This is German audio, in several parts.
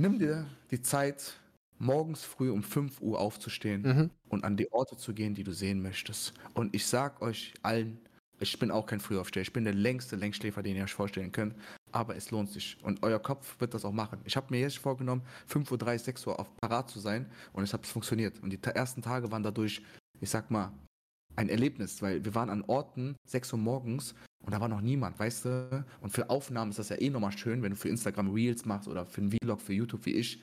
Nimm dir die Zeit, morgens früh um 5 Uhr aufzustehen Mhm. und an die Orte zu gehen, die du sehen möchtest. Und ich sag euch allen, ich bin auch kein Frühaufsteher, ich bin der längste Längsschläfer, den ihr euch vorstellen könnt, aber es lohnt sich. Und euer Kopf wird das auch machen. Ich habe mir jetzt vorgenommen, 5.30 Uhr, 6 Uhr auf parat zu sein und es hat funktioniert. Und die ersten Tage waren dadurch, ich sag mal, ein Erlebnis, weil wir waren an Orten 6 Uhr morgens und da war noch niemand, weißt du? Und für Aufnahmen ist das ja eh nochmal schön, wenn du für Instagram Reels machst oder für einen Vlog, für YouTube wie ich.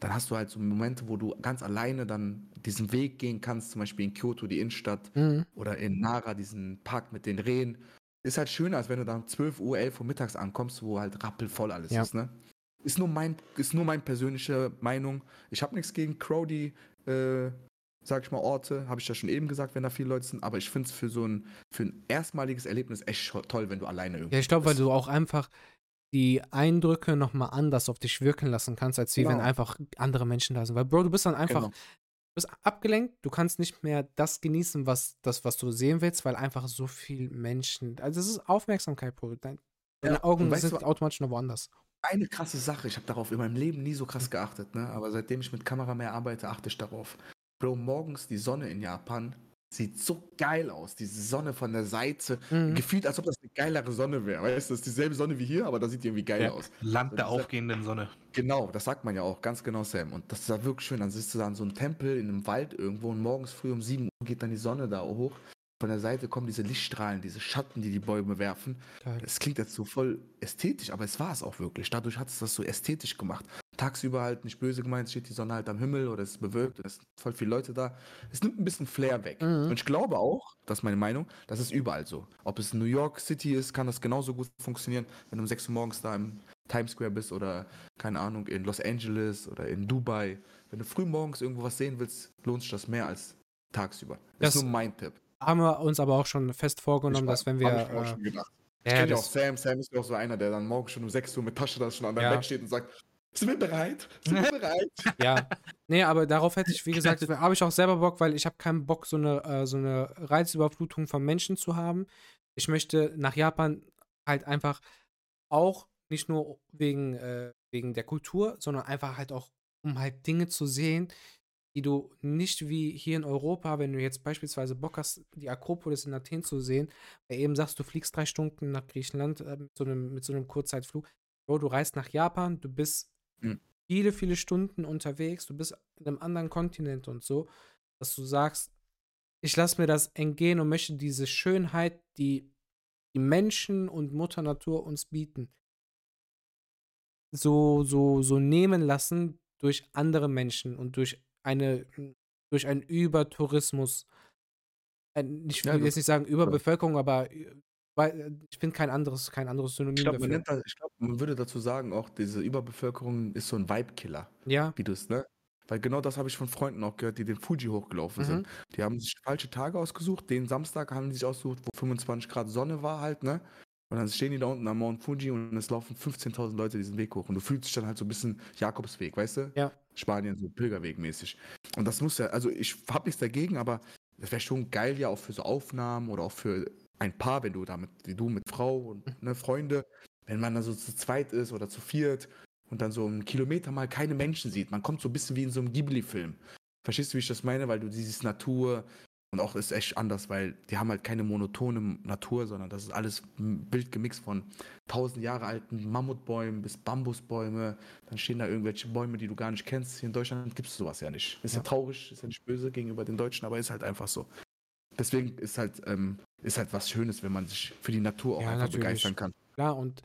Dann hast du halt so Momente, wo du ganz alleine dann diesen Weg gehen kannst, zum Beispiel in Kyoto, die Innenstadt, Mhm. oder in Nara, diesen Park mit den Rehen. Ist halt schöner, als wenn du dann um 12 Uhr, 11 Uhr mittags ankommst, wo halt rappelvoll alles Ja. ist, ne? Ist nur mein, ist nur meine persönliche Meinung. Ich habe nichts gegen Crowdy, äh, sag ich mal, Orte, habe ich ja schon eben gesagt, wenn da viele Leute sind, aber ich finde es für so ein, für ein erstmaliges Erlebnis echt toll, wenn du alleine irgendwie Ja, ich glaube, weil du auch einfach die Eindrücke nochmal anders auf dich wirken lassen kannst, als wie wenn Genau. einfach andere Menschen da sind. Weil, Bro, du bist dann einfach, Genau. du bist abgelenkt, du kannst nicht mehr das genießen, was, das, was du sehen willst, weil einfach so viel Menschen, also es ist Aufmerksamkeit, Bro. Dein, deine Ja, Augen sind du- automatisch noch woanders. Eine krasse Sache, ich habe darauf in meinem Leben nie so krass geachtet, ne? aber seitdem ich mit Kamera mehr arbeite, achte ich darauf. Bro, morgens die Sonne in Japan sieht so geil aus. Diese Sonne von der Seite, Mhm. gefühlt, als ob das eine geilere Sonne wäre. Weißt du, das ist dieselbe Sonne wie hier, aber da sieht die irgendwie geil Ja. aus. Land So der dieser- aufgehenden Sonne. Genau, das sagt man ja auch, ganz genau, Sam. Und das ist ja wirklich schön. Dann sitzt du da in so einem Tempel in einem Wald irgendwo und morgens früh um 7 Uhr geht dann die Sonne da hoch. Von der Seite kommen diese Lichtstrahlen, diese Schatten, die die Bäume werfen. Geil. Das klingt jetzt so voll ästhetisch, aber es war es auch wirklich. Dadurch hat es das so ästhetisch gemacht. Tagsüber halt nicht böse gemeint, steht die Sonne halt am Himmel oder es ist bewölkt es sind voll viele Leute da. Es nimmt ein bisschen Flair weg. Mhm. Und ich glaube auch, das ist meine Meinung, das ist überall so. Ob es in New York City ist, kann das genauso gut funktionieren, wenn du um 6 Uhr morgens da im Times Square bist oder, keine Ahnung, in Los Angeles oder in Dubai. Wenn du früh morgens irgendwo was sehen willst, lohnt sich das mehr als tagsüber. Das, ist nur mein Tipp. Haben wir uns aber auch schon fest vorgenommen, Ich dass wenn hab wir. ich auch Äh, schon gedacht. ja, kenne auch Sam. Sam ist ja auch so einer, der dann morgen schon um 6 Uhr mit Tasche da schon an deinem Ja. Bett steht und sagt, sind wir bereit? Sind wir bereit? ja. Nee, aber darauf hätte ich, wie gesagt, habe ich auch selber Bock, weil ich habe keinen Bock, so eine, äh, so eine Reizüberflutung von Menschen zu haben. Ich möchte nach Japan halt einfach auch nicht nur wegen, äh, wegen der Kultur, sondern einfach halt auch, um halt Dinge zu sehen, die du nicht wie hier in Europa, wenn du jetzt beispielsweise Bock hast, die Akropolis in Athen zu sehen, weil eben sagst, du fliegst drei Stunden nach Griechenland äh, mit, so einem, mit so einem Kurzzeitflug. Bro, du reist nach Japan, du bist Mhm. viele, viele Stunden unterwegs, du bist in einem anderen Kontinent und so, dass du sagst, ich lasse mir das entgehen und möchte diese Schönheit, die die Menschen und Mutter Natur uns bieten, so, so, so nehmen lassen durch andere Menschen und durch eine, durch einen Übertourismus. Ein, ich will Ja, jetzt nicht sagen Überbevölkerung, aber äh, weil, ich finde kein anderes, kein anderes Synonym Ich glaube, man, dafür. nennt das- ich glaub, man würde dazu sagen, auch diese Überbevölkerung ist so ein Vibe-Killer, Ja, wie du es, ne? Weil genau das habe ich von Freunden auch gehört, die den Fuji hochgelaufen Mhm. sind. Die haben sich falsche Tage ausgesucht. Den Samstag haben die sich ausgesucht, wo 25 Grad Sonne war halt, ne? Und dann stehen die da unten am Mount Fuji und es laufen 15.000 Leute diesen Weg hoch. Und du fühlst dich dann halt so ein bisschen Jakobsweg, weißt du? Ja. Spanien, so Pilgerweg-mäßig. Und das muss ja, also ich habe nichts dagegen, aber das wäre schon geil ja auch für so Aufnahmen oder auch für ein Paar, wenn du damit, wie du mit Frau und ne, Freunde, wenn man dann so zu zweit ist oder zu viert und dann so einen Kilometer mal keine Menschen sieht. Man kommt so ein bisschen wie in so einem Ghibli-Film. Verstehst du, wie ich das meine? Weil du dieses Natur und auch ist echt anders, weil die haben halt keine monotone Natur, sondern das ist alles Bild gemixt von tausend Jahre alten Mammutbäumen bis Bambusbäume. Dann stehen da irgendwelche Bäume, die du gar nicht kennst. Hier in Deutschland gibt es sowas ja nicht. Ist ja. Ja. traurig, ist ja nicht böse gegenüber den Deutschen, aber ist halt einfach so. Deswegen ist halt, ähm, ist halt was Schönes, wenn man sich für die Natur auch Ja, einfach natürlich. begeistern kann. klar. Und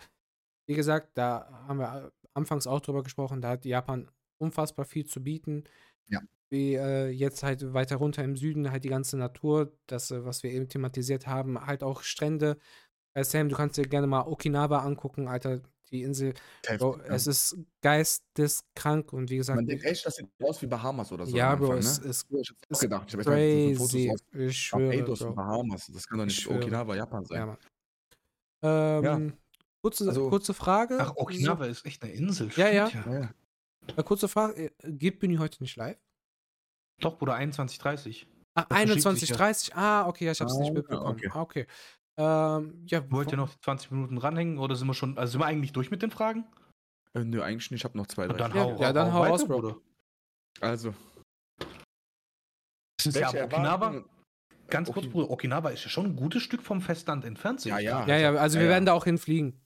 wie gesagt, da haben wir anfangs auch drüber gesprochen, da hat Japan unfassbar viel zu bieten. Ja. Wie äh, jetzt halt weiter runter im Süden halt die ganze Natur, das, äh, was wir eben thematisiert haben, halt auch Strände. Äh, Sam, du kannst dir gerne mal Okinawa angucken, Alter, die Insel. Bro, ja. es ist geisteskrank und wie gesagt, Man denkt echt, das sieht aus wie Bahamas oder so. ja, Bro, Anfang, es ne? ist Ich hab's auch ist gedacht. Ich hab crazy. Fotos Ich aus schwöre, Barbados und. Bahamas. Das kann doch Ich nicht. Okinawa, Japan sein. Ja, Mann. Ähm, kurze, Also- kurze Frage. Ach, Okinawa ist echt eine Insel. Ja, ja. Ja, ja. Äh, kurze Frage. äh, Geht Bühne heute nicht live? Doch, Bruder, 21.30 Ach, Das verschiebt sich ja. 21.30 Ah, okay, ja, ich habe es nicht Ah, mitbekommen. okay. Ah, okay. Ähm, ja, Wollt ihr noch 20 Minuten ranhängen oder sind wir schon, also sind wir eigentlich durch mit den Fragen? Äh, nö, eigentlich nicht. Ich habe noch zwei, drei. dann Ja, hau, ja, dann hau weiter, raus, Bro. Bruder. Also, Das ist ja Okinawa. Ganz kurz, Okin- Bruder. Okinawa ist ja schon ein gutes Stück vom Festland entfernt. Ja, ja. Ja, ja, also Ja, wir ja. werden da auch hinfliegen.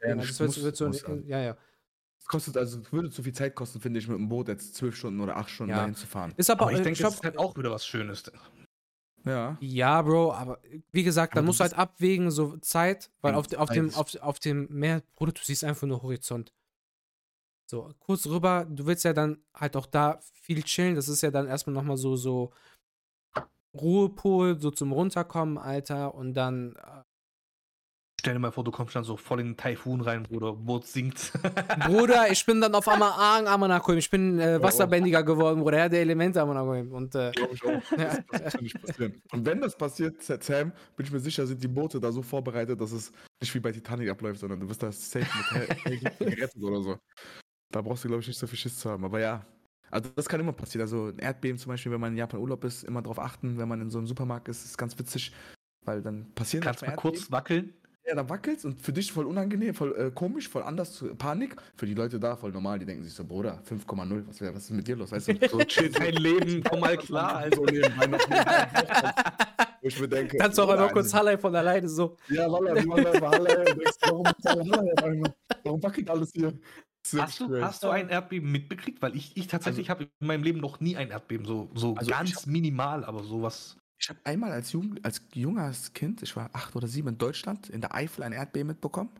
Ja, Also das es wird, muss- wird so, sein. ja, ja. Es kostet also, es würde zu viel Zeit kosten, finde ich, mit dem Boot jetzt zwölf Stunden oder acht Stunden Ja. dahin zu fahren. Ist aber, Aber ich äh, denke, das ist halt auch wieder was Schönes. Ja. Ja, Bro, aber wie gesagt, Aber dann musst du halt abwägen, so Zeit, weil Genau, auf, auf, dem, auf, auf dem Meer, Bruder, du siehst einfach nur Horizont. So, kurz rüber, du willst ja dann halt auch da viel chillen, das ist ja dann erstmal nochmal so, so Ruhepol, so zum Runterkommen, Alter, und dann, äh, Stell dir mal vor, du kommst dann so voll in den Taifun rein, Bruder. Boot sinkt. Bruder, ich bin dann auf einmal Aang Amanakoim, ich bin äh, wasserbändiger geworden, Bruder, Herr der Elemente Amanakoim, und äh, Glaube ich auch. Ja. Das kann nicht passieren. Und wenn das passiert, Sam, bin ich mir sicher, sind die Boote da so vorbereitet, dass es nicht wie bei Titanic abläuft, sondern du wirst da safe mit gerettet oder so. Da brauchst du, glaube ich, nicht so viel Schiss zu haben. Aber ja, also das kann immer passieren. Also ein Erdbeben zum Beispiel, wenn man in Japan Urlaub ist, immer darauf achten, wenn man in so einem Supermarkt ist, ist ganz witzig, weil dann passieren Kannst mal manchmal kurz wackeln. Ja, da wackelt's und für dich voll unangenehm, voll äh, komisch, voll anders, Panik. Für die Leute da voll normal, die denken sich so, Bruder, 5,0, was, wär- was ist mit dir los? Weißt du, so Chill dein Leben, komm mal klar, Alter. So nebenbei noch ich mir denke, kannst du auch einmal kurz also- Halle von alleine so. Ja, Walla, denkst, warum ist Halle, einmal? Warum wackelt alles hier? Hast du, hast du ein Erdbeben mitbekriegt? Weil ich, ich tatsächlich habe in meinem Leben noch nie ein Erdbeben, so, so Also ganz hab- minimal, aber sowas. Ich habe einmal als, Jugend, als junges Kind, ich war acht oder sieben in Deutschland, in der Eifel ein Erdbeben mitbekommen.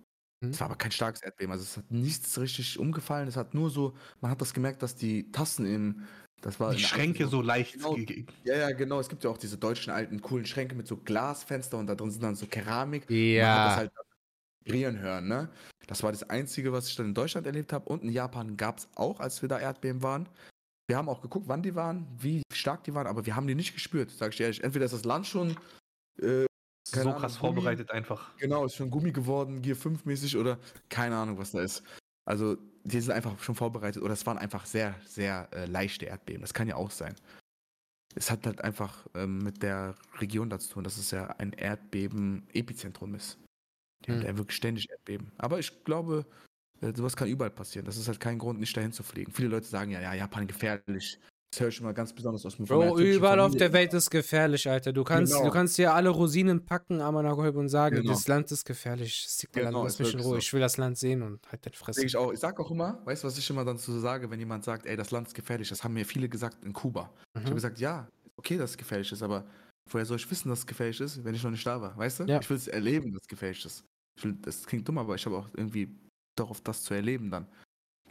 Mhm. Es war aber kein starkes Erdbeben, also es hat nichts richtig umgefallen. Es hat nur so, man hat das gemerkt, dass die Tassen im, das war Die Schränke Eifel so leicht. Genau. ge- ge- Ja, ja, genau. Es gibt ja auch diese deutschen alten coolen Schränke mit so Glasfenster und da drin sind dann so Keramik. Man hat das Ja. halt vibrieren hören, ne? Das war das Einzige, was ich dann in Deutschland erlebt habe. Und in Japan gab es auch, als wir da Erdbeben waren. Wir haben auch geguckt, wann die waren, wie stark die waren, aber wir haben die nicht gespürt, sag ich dir ehrlich. Entweder ist das Land schon äh, So Keine krass Ahnung, Gummi. vorbereitet einfach. Genau, ist schon Gummi geworden, Gear 5 mäßig oder keine Ahnung, was da ist. Also, die sind einfach schon vorbereitet oder es waren einfach sehr, sehr äh, leichte Erdbeben. Das kann ja auch sein. Es hat halt einfach ähm, mit der Region dazu tun, dass es ja ein Erdbeben-Epizentrum ist. Die haben Hm. da wirklich ständig Erdbeben. Aber ich glaube, sowas kann überall passieren. Das ist halt kein Grund, nicht dahin zu fliegen. Viele Leute sagen ja, ja, Japan gefährlich. Das höre ich immer ganz besonders aus meiner Bro, überall auf der Welt ist gefährlich, Alter. Du kannst, Genau. du kannst dir alle Rosinen packen, Amanakoib, und sagen, Genau. das Land ist gefährlich. Sigmaland, Genau, lass mich in Ruhe. so. Ich will das Land sehen und halt den Denke Fresse. ich auch. Ich sag auch immer, weißt du, was ich immer dann so sage, wenn jemand sagt, ey, das Land ist gefährlich, das haben mir viele gesagt in Kuba. Ich habe Mhm. gesagt, ja, okay, dass es gefährlich ist, aber woher soll ich wissen, dass es gefährlich ist, wenn ich noch nicht da war, weißt du? Ja. Ich will es erleben, dass es gefährlich ist. Will, das klingt dumm, aber ich habe auch irgendwie darauf, das zu erleben dann.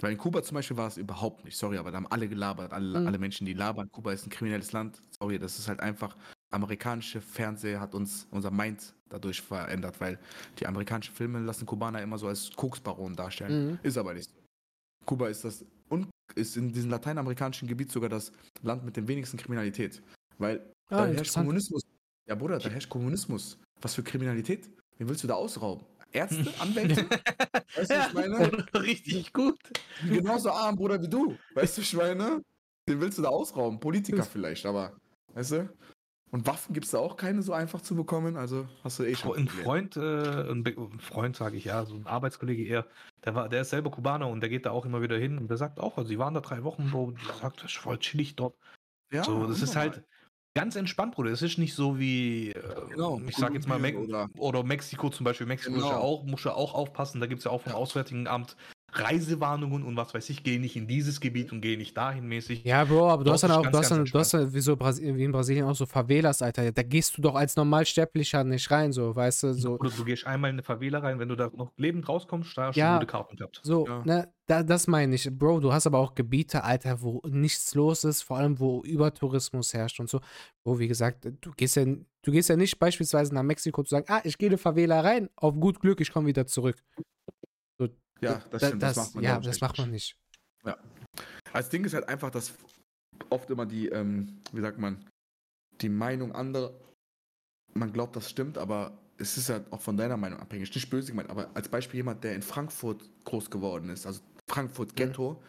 Weil in Kuba zum Beispiel war es überhaupt nicht, sorry, aber da haben alle gelabert, alle, Mhm. alle Menschen, die labern. Kuba ist ein kriminelles Land, sorry, das ist halt einfach, amerikanische Fernseher hat uns, unser Mind dadurch verändert, weil die amerikanischen Filme lassen Kubaner immer so als Koksbaron darstellen. Mhm. Ist aber nicht so. Kuba ist das und ist in diesem lateinamerikanischen Gebiet sogar das Land mit dem wenigsten Kriminalität. Weil Ah, da herrscht. Kommunismus. Ja, Bruder, da herrscht Kommunismus. Was für Kriminalität? Wen willst du da ausrauben? Ärzte, Anwälte? weißt du, meine? Richtig gut. Die genauso arm, Bruder, wie du. Weißt du, ich meine? Den willst du da ausrauben. Politiker vielleicht, aber. Weißt du? Und Waffen gibt es da auch keine so einfach zu bekommen. Also hast du eh schon. Ein. Freund, äh, ein, ein Freund sage ich ja, so ein Arbeitskollege eher, der war, der ist selber Kubaner und der geht da auch immer wieder hin und der sagt auch, also sie waren da drei Wochen so, und der sagt, das ist voll chillig dort. Ja, so, das ist halt ganz entspannt, Bruder. Es ist nicht so wie, äh, Genau, ich sag jetzt mal, Me oder, oder- Mexiko zum Beispiel. Mexiko ja Genau. auch, muss ja auch aufpassen, da gibt es ja auch vom Ja. Auswärtigen Amt Reisewarnungen und was weiß ich, geh nicht in dieses Gebiet und geh nicht dahin mäßig. Ja, Bro, aber du hast dann auch, ganz, du hast dann, du hast dann wie, so Brasi wie in Brasilien auch so Favelas, Alter. Da gehst du doch als Normalsterblicher nicht rein, so, weißt du, so. Oder du gehst einmal in eine Favela rein, wenn du da noch lebend rauskommst, da hast du Ja. gute Karten gehabt. So, Ja. ne, da, das meine ich. Bro, du hast aber auch Gebiete, Alter, wo nichts los ist, vor allem wo Übertourismus herrscht und so. Wo, wie gesagt, du gehst ja, du gehst ja nicht beispielsweise nach Mexiko zu sagen, ah, ich gehe in eine Favela rein, auf gut Glück, ich komme wieder zurück. Ja, das Da- stimmt. Das, macht man ja, das macht man nicht. nicht. Als Ding ist halt einfach, dass oft immer die, ähm, wie sagt man, die Meinung anderer, man glaubt, das stimmt, aber es ist halt auch von deiner Meinung abhängig. Nicht böse gemeint, aber als Beispiel jemand, der in Frankfurt groß geworden ist, also Frankfurt Ghetto,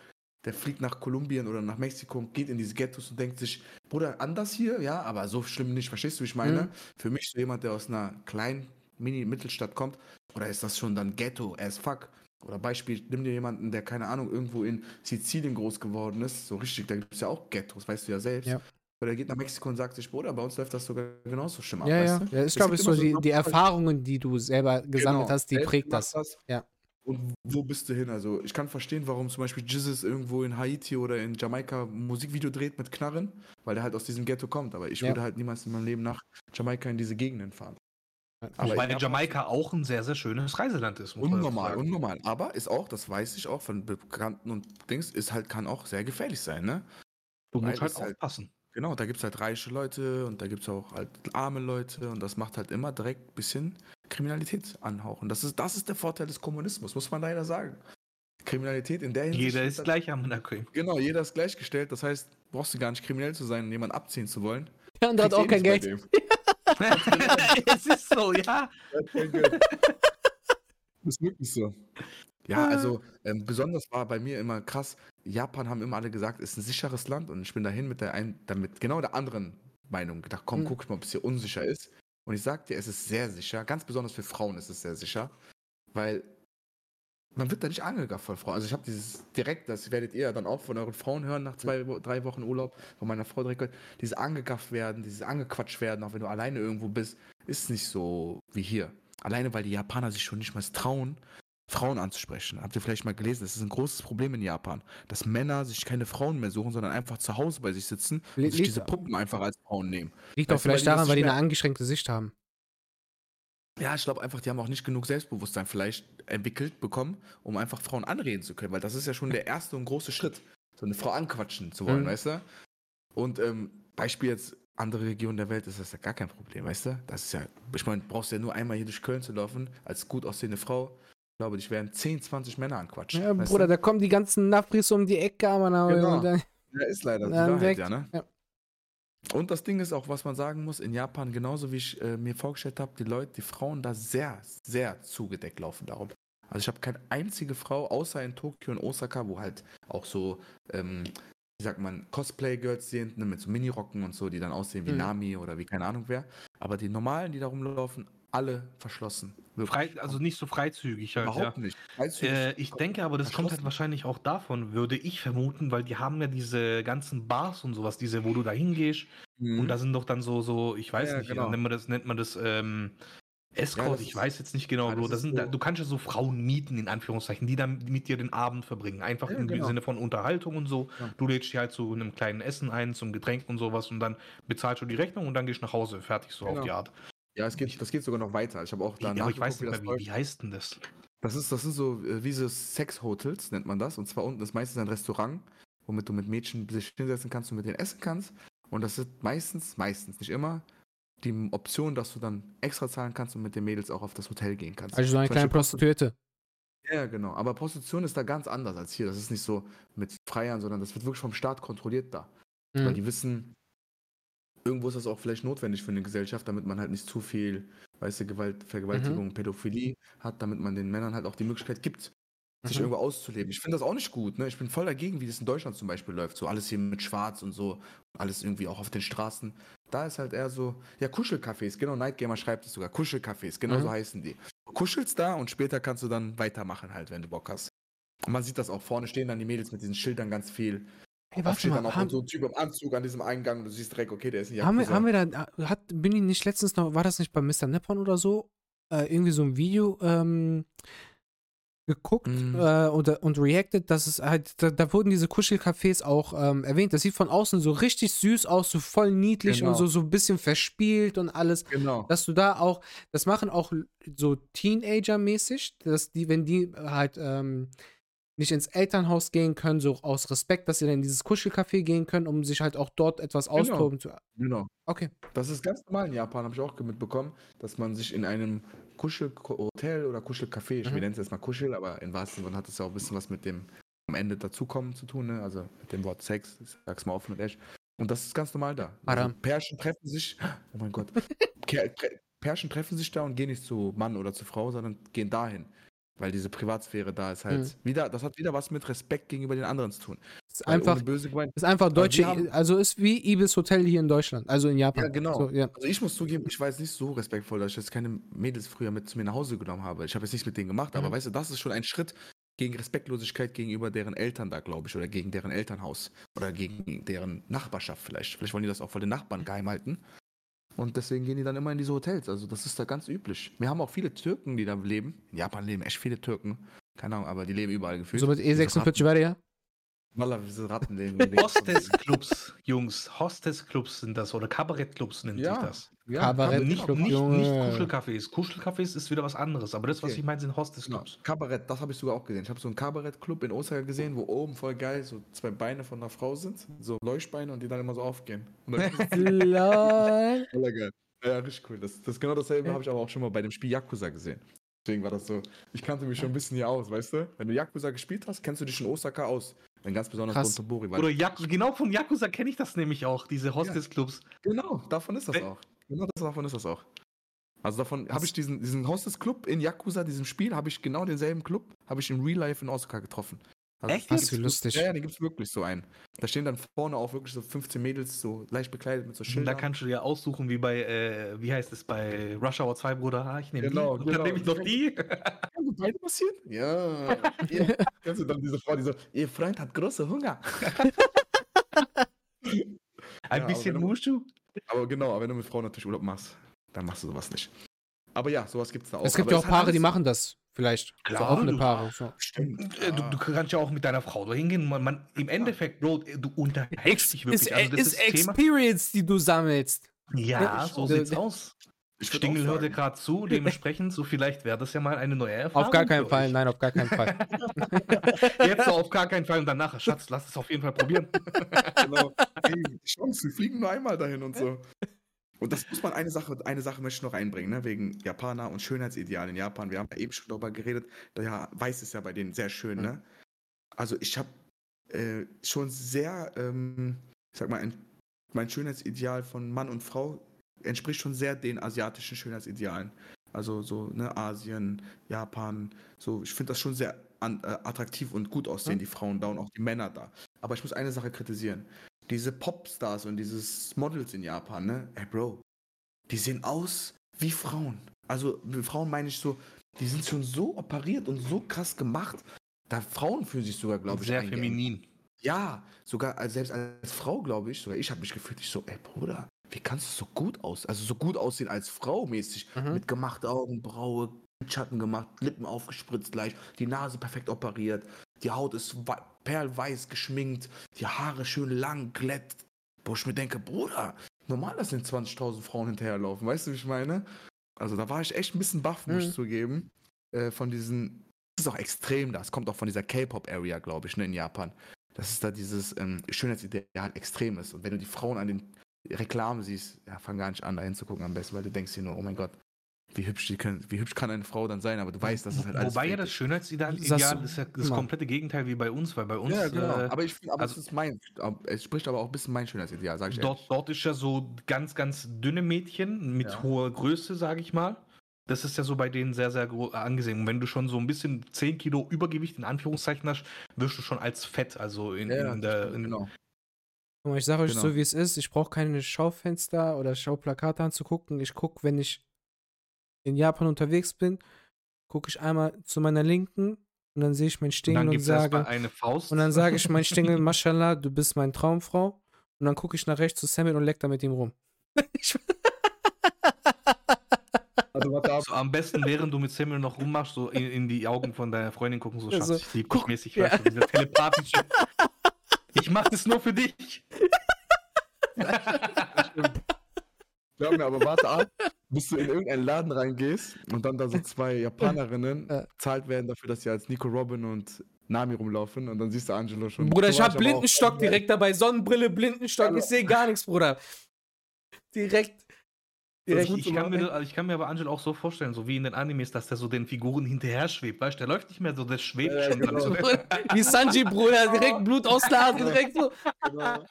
der fliegt nach Kolumbien oder nach Mexiko und geht in diese Ghettos und denkt sich, Bruder, anders hier, ja, aber so schlimm nicht, verstehst du, wie ich meine? Mhm. Für mich so jemand, der aus einer kleinen Mini-Mittelstadt kommt, oder ist das schon dann Ghetto as fuck? Oder Beispiel, nimm dir jemanden, der, keine Ahnung, irgendwo in Sizilien groß geworden ist, so richtig, da gibt es ja auch Ghettos, weißt du ja selbst. Ja. Oder der geht nach Mexiko und sagt sich, Bruder, bei uns läuft das sogar genauso schlimm ab, Ja, ja. ja ich Es glaube, ich so die, die Erfahrungen, die du selber gesammelt Genau, hast, die prägt das. hast. Ja. Und wo bist du hin? Also ich kann verstehen, warum zum Beispiel Jizzes irgendwo in Haiti oder in Jamaika ein Musikvideo dreht mit Knarren, weil der halt aus diesem Ghetto kommt. Aber ich Ja. würde halt niemals in meinem Leben nach Jamaika in diese Gegenden fahren. Aber Wobei Jamaika auch ein sehr, sehr schönes Reiseland ist. muss man dazu Unnormal, sagen. unnormal. Aber ist auch, das weiß ich auch von Bekannten und Dings, ist halt, kann auch sehr gefährlich sein, ne? Du Weil musst halt halt- aufpassen. Genau, da gibt es halt reiche Leute und da gibt es auch halt arme Leute und das macht halt immer direkt ein bisschen Kriminalität anhauchen. Das ist, das ist der Vorteil des Kommunismus, muss man leider sagen. Kriminalität in der Hinsicht. Jeder ist halt- gleich am Monaco. Genau, jeder ist gleichgestellt. Das heißt, brauchst du gar nicht kriminell zu sein, um jemanden abziehen zu wollen. Der andere hat Kriegst auch eh kein Geld. es ist so, ja. ist wirklich so. Ja, also ähm, besonders war bei mir immer krass, Japan haben immer alle gesagt, ist ein sicheres Land und ich bin dahin mit der ein, damit genau der anderen Meinung gedacht, komm, Mhm. guck mal, ob es hier unsicher ist. Und ich sag dir, es ist sehr sicher, ganz besonders für Frauen ist es sehr sicher, weil man wird da nicht angegafft von Frauen. Also ich habe dieses direkt, das werdet ihr ja dann auch von euren Frauen hören nach zwei, drei Wochen Urlaub, von meiner Frau direkt gehört, dieses angegafft werden, dieses angequatscht werden, auch wenn du alleine irgendwo bist, ist nicht so wie hier. Alleine, weil die Japaner sich schon nicht mal trauen, Frauen anzusprechen. Habt ihr vielleicht mal gelesen? Das ist ein großes Problem in Japan, dass Männer sich keine Frauen mehr suchen, sondern einfach zu Hause bei sich sitzen und Li- sich liegt- diese Puppen einfach als Frauen nehmen. Liegt doch Weißt vielleicht daran, weil die eine angeschränkte Sicht haben. Ja, ich glaube einfach, die haben auch nicht genug Selbstbewusstsein vielleicht entwickelt bekommen, um einfach Frauen anreden zu können, weil das ist ja schon der erste und große Schritt, so eine Frau anquatschen zu wollen, Mhm. weißt du? Und ähm, Beispiel jetzt andere Regionen der Welt ist das ja gar kein Problem, weißt du? Das ist ja, ich meine, brauchst ja nur einmal hier durch Köln zu laufen, als gut aussehende Frau, ich glaube, dich werden 10, 20 Männer anquatschen. Ja, Bruder, du? da kommen die ganzen Nafris um die Ecke, aber na, Genau. und dann, Ja, ist leider Wahrheit, weg. ja, ne? Ja. Und das Ding ist auch, was man sagen muss, in Japan, genauso wie ich äh, mir vorgestellt habe, die Leute, die Frauen da sehr, sehr zugedeckt laufen darum. Also ich habe keine einzige Frau, außer in Tokio und Osaka, wo halt auch so, ähm, wie sagt man, Cosplay-Girls sind, ne, mit so Minirocken und so, die dann aussehen wie Mhm. Nami oder wie keine Ahnung wer. Aber die normalen, die da rumlaufen, alle verschlossen. Frei, also nicht so freizügig halt, ja. Überhaupt nicht. Freizügig. Äh, ich denke aber, das kommt halt wahrscheinlich auch davon, würde ich vermuten, weil die haben ja diese ganzen Bars und sowas, diese, wo du da hingehst Mhm. und da sind doch dann so, so, ich weiß Ja, nicht, genau. nennt man das, nennt man das, ähm, Escort, das ich ist- weiß jetzt nicht genau, ja, Bro. das sind, da, so- du kannst ja so Frauen mieten, in Anführungszeichen, die dann mit dir den Abend verbringen. Einfach Ja, im genau. Sinne von Unterhaltung und so. Ja. Du lädst dich halt zu einem kleinen Essen ein, zum Getränk und sowas und dann bezahlst du die Rechnung und dann gehst du nach Hause. Fertig, so auf Genau. die Art. Ja, es geht, das geht sogar noch weiter. Ich habe auch da aber ich weiß nachgeguckt, nicht wie, wie heißt denn das? Das ist, das sind so äh, wie so Sex-Hotels, nennt man das. Und zwar unten ist meistens ein Restaurant, womit du mit Mädchen sich hinsetzen kannst und mit denen essen kannst. Und das ist meistens, meistens, nicht immer, die Option, dass du dann extra zahlen kannst und mit den Mädels auch auf das Hotel gehen kannst. Also so eine Zum kleine Prostituierte. Ja, genau. Aber Prostitution ist da ganz anders als hier. Das ist nicht so mit Freiern, sondern das wird wirklich vom Staat kontrolliert da. Weil Mhm. die wissen, irgendwo ist das auch vielleicht notwendig für eine Gesellschaft, damit man halt nicht zu viel, weißt du, Gewalt, Mhm. Vergewaltigung, Pädophilie hat, damit man den Männern halt auch die Möglichkeit gibt, sich Mhm. irgendwo auszuleben. Ich finde das auch nicht gut, ne? Ich bin voll dagegen, wie das in Deutschland zum Beispiel läuft. So alles hier mit Schwarz und so, alles irgendwie auch auf den Straßen. Da ist halt eher so, ja, Kuschelcafés, genau, Nightgamer schreibt es sogar, Kuschelcafés, genau Mhm. so heißen die. Du kuschelst da und später kannst du dann weitermachen halt, wenn du Bock hast. Und man sieht das auch, vorne stehen dann die Mädels mit diesen Schildern ganz viel. Hey, warte steht mal, dann auch haben, so ein Typ im Anzug an diesem Eingang und du siehst direkt, okay, der ist ein haben, wir, haben wir da, hat, bin ich nicht letztens noch, war das nicht bei Mr. Nippon oder so, äh, irgendwie so ein Video ähm, geguckt Mhm. äh, und, und reacted, dass es halt, da, da wurden diese Kuschelcafés auch ähm, erwähnt. Das sieht von außen so richtig süß aus, so voll niedlich und Genau. so, so ein bisschen verspielt und alles. Genau. dass du da auch, das machen auch so Teenager-mäßig, dass die, wenn die halt ähm, nicht ins Elternhaus gehen können, so aus Respekt, dass sie dann in dieses Kuschelcafé gehen können, um sich halt auch dort etwas Genau. austoben zu. Genau. Okay. Das ist ganz normal in Japan, habe ich auch mitbekommen, dass man sich in einem Kuschelhotel oder Kuschelcafé, ich Mhm. nenne es jetzt mal Kuschel, aber in wahrsten Sinne hat es ja auch ein bisschen was mit dem am Ende dazukommen zu tun, ne? also mit dem Wort Sex, ich sag's mal offen und ehrlich. Und das ist ganz normal da. Also. Pärchen treffen sich, oh mein Gott, Pärchen treffen sich da und gehen nicht zu Mann oder zu Frau, sondern gehen dahin. Weil diese Privatsphäre da ist halt Mhm. wieder, das hat wieder was mit Respekt gegenüber den anderen zu tun. Ist einfach, böse gemeint, ist einfach deutsche, haben- also ist wie Ibis Hotel hier in Deutschland, also in Japan. Ja, genau. So, ja. Also ich muss zugeben, ich war jetzt nicht so respektvoll, dass ich jetzt keine Mädels früher mit zu mir nach Hause genommen habe. Ich habe jetzt nichts mit denen gemacht, aber Mhm. weißt du, das ist schon ein Schritt, gegen Respektlosigkeit gegenüber deren Eltern da, glaube ich, oder gegen deren Elternhaus oder gegen deren Nachbarschaft vielleicht. Vielleicht wollen die das auch vor den Nachbarn geheim halten. Und deswegen gehen die dann immer in diese Hotels. Also das ist da ganz üblich. Wir haben auch viele Türken, die da leben. In Japan leben echt viele Türken. Keine Ahnung, aber die leben überall gefühlt. So mit E46 weiter, ja? Wallah, diese Ratten leben. Hostess-Clubs, Jungs, Hostess-Clubs sind das oder Kabarett-Clubs nennt Ja. sich das. Ja, Kabarett- Nicht, nicht, nicht. Kuschelcafés. Kuschelcafés ist wieder was anderes, aber das, was Okay. ich meine, sind Genau. Hostess-Clubs. Kabarett, das habe ich sogar auch gesehen. Ich habe so einen Kabarett-Club in Osaka gesehen, wo oben voll geil so zwei Beine von einer Frau sind, so Leuchtbeine und die dann immer so aufgehen. Lol. voll geil. Ja, richtig cool. Das, das genau dasselbe habe ich aber auch schon mal bei dem Spiel Yakuza gesehen. Deswegen war das so, ich kannte mich schon ein bisschen hier aus, weißt du? Wenn du Yakuza gespielt hast, kennst du dich in Osaka aus. Wenn ganz besonders Krass. Weil Oder Jak genau von Yakuza kenne ich das nämlich auch, diese Hostess-Clubs. Genau, davon ist das Wenn- auch. Genau das, davon ist das auch. Also davon habe ich diesen, diesen Hostess-Club in Yakuza, diesem Spiel, habe ich genau denselben Club, habe ich in Real Life in Osaka getroffen. Also Echt Wie wir- lustig. Ja, ja, den gibt es wirklich so einen. Da stehen dann vorne auch wirklich so 15 Mädels, so leicht bekleidet mit so Da Schildern. kannst du ja aussuchen, wie bei, äh, wie heißt es, bei Rush Hour 2, Bruder. Ah, ich nehme Genau, die. Und dann genau. nehme ich noch die. Kann so beide passieren? Ja. ja. Kennst du dann diese Frau, die so, ihr Freund hat große Hunger. Ein Ja, bisschen du- Mushu. Aber genau, aber wenn du mit Frauen natürlich Urlaub machst, dann machst du sowas nicht. Aber ja, sowas gibt es da auch. Es gibt Aber ja auch Paare, die machen das. Vielleicht. Klar, so offene du- Paare. So. Stimmt. Äh, Du, du kannst ja auch mit deiner Frau da hingehen. Man, man, Im Endeffekt, Bro, du unterhältst dich wirklich. ist, Also das ist ist Thema. Experience, die du sammelst. Ja, ich so auch. sieht's aus. Ich Stingel hörte gerade zu, dementsprechend, so vielleicht wäre das ja mal eine neue Erfahrung. Auf gar keinen Fall, nein, auf gar keinen Fall. Jetzt so auf gar keinen Fall und danach, Schatz, lass es auf jeden Fall probieren. genau. Ey, die Chance, wir fliegen nur einmal dahin und so. Und das muss man, eine Sache, eine Sache möchte ich noch einbringen, ne? wegen Japaner und Schönheitsideal in Japan. Wir haben ja eben schon darüber geredet, da ja, weiß ist ja bei denen sehr schön, ne? Also ich habe äh, schon sehr, ähm, ich sag mal, ein, mein Schönheitsideal von Mann und Frau entspricht schon sehr den asiatischen Schönheitsidealen. Also so, ne, Asien, Japan, so, ich finde das schon sehr an, äh, attraktiv und gut aussehen, Mhm. die Frauen da und auch die Männer da. Aber ich muss eine Sache kritisieren. Diese Popstars und diese Models in Japan, ne? Ey, Bro, die sehen aus wie Frauen. Also, mit Frauen meine ich so, die sind schon so operiert und so krass gemacht. Da Frauen fühlen sich sogar, glaube ich, Sehr feminin. Ja, sogar als, selbst als Frau, glaube ich, sogar ich habe mich gefühlt, ich so, ey Bruder, wie kannst du so gut aus, also so gut aussehen als Frau mäßig, Mhm. mit gemachter Augenbraue, Schatten gemacht, Lippen aufgespritzt leicht, die Nase perfekt operiert, die Haut ist perlweiß geschminkt, die Haare schön lang, glätt. Wo ich mir denke, Bruder, normal, dass den 20.000 Frauen hinterherlaufen, weißt du, wie ich meine? Also da war ich echt ein bisschen baff, muss Mhm. ich zugeben, äh, von diesen, das ist auch extrem da, es kommt auch von dieser K-Pop-Area, glaube ich, ne, in Japan dass es da dieses ähm, Schönheitsideal extrem ist. Und wenn du die Frauen an den Reklamen siehst, ja, fang gar nicht an, da hinzugucken am besten, weil du denkst dir nur, oh mein Gott, wie hübsch, die können, wie hübsch kann eine Frau dann sein, aber du weißt, dass es halt alles Wobei ja das. Schönheitsideal ist ja das komplette Gegenteil wie bei uns, weil bei uns Ja, genau. äh, aber ich finde, aber also- es ist mein, es spricht aber auch ein bisschen mein Schönheitsideal, sag ich dort, ehrlich. dort ist ja so ganz, ganz dünne Mädchen mit Ja. hoher Größe, sage ich mal. Das ist ja so bei denen sehr, sehr angesehen. Und wenn du schon so ein bisschen 10 Kilo Übergewicht in Anführungszeichen hast, wirst du schon als Fett, also in, Ja, in der. In, genau. Guck mal, ich sage euch Genau. so, wie es ist. Ich brauche keine Schaufenster oder Schauplakate anzugucken. Ich gucke, wenn ich in Japan unterwegs bin, gucke ich einmal zu meiner Linken und dann sehe ich meinen und Stingel dann und gibt es erstmal sage, eine Faust. und dann sage ich mein Stingel, Mashallah, du bist meine Traumfrau. Und dann gucke ich nach rechts zu Samuel und leck da mit ihm rum. Also warte ab. so, am besten, während du mit Samuel noch rummachst, so in, in die Augen von deiner Freundin gucken, so Schatz, Also, ich lieb dich guck- mäßig, ja. weißt du, dieser telepathische. ich mach das nur für dich. Glaub mir, aber warte ab, bis du in irgendeinen Laden reingehst und dann da so zwei Japanerinnen Ja. bezahlt werden dafür, dass sie als Nico Robin und Nami rumlaufen und dann siehst du Angelo schon. Bruder, ich hab Blindenstock direkt dabei. Sonnenbrille, Blindenstock. Also- Ich sehe gar nichts, Bruder. Direkt. direkt. Ich, ich, kann mir, also ich kann mir aber Angel auch so vorstellen, so wie in den Animes, dass der so den Figuren hinterher schwebt. Weißt du, der läuft nicht mehr so, der schwebt Ja, schon. genau. So. Wie Sanji, Bruder. Direkt Blut aus der Nase. Direkt so. Genau.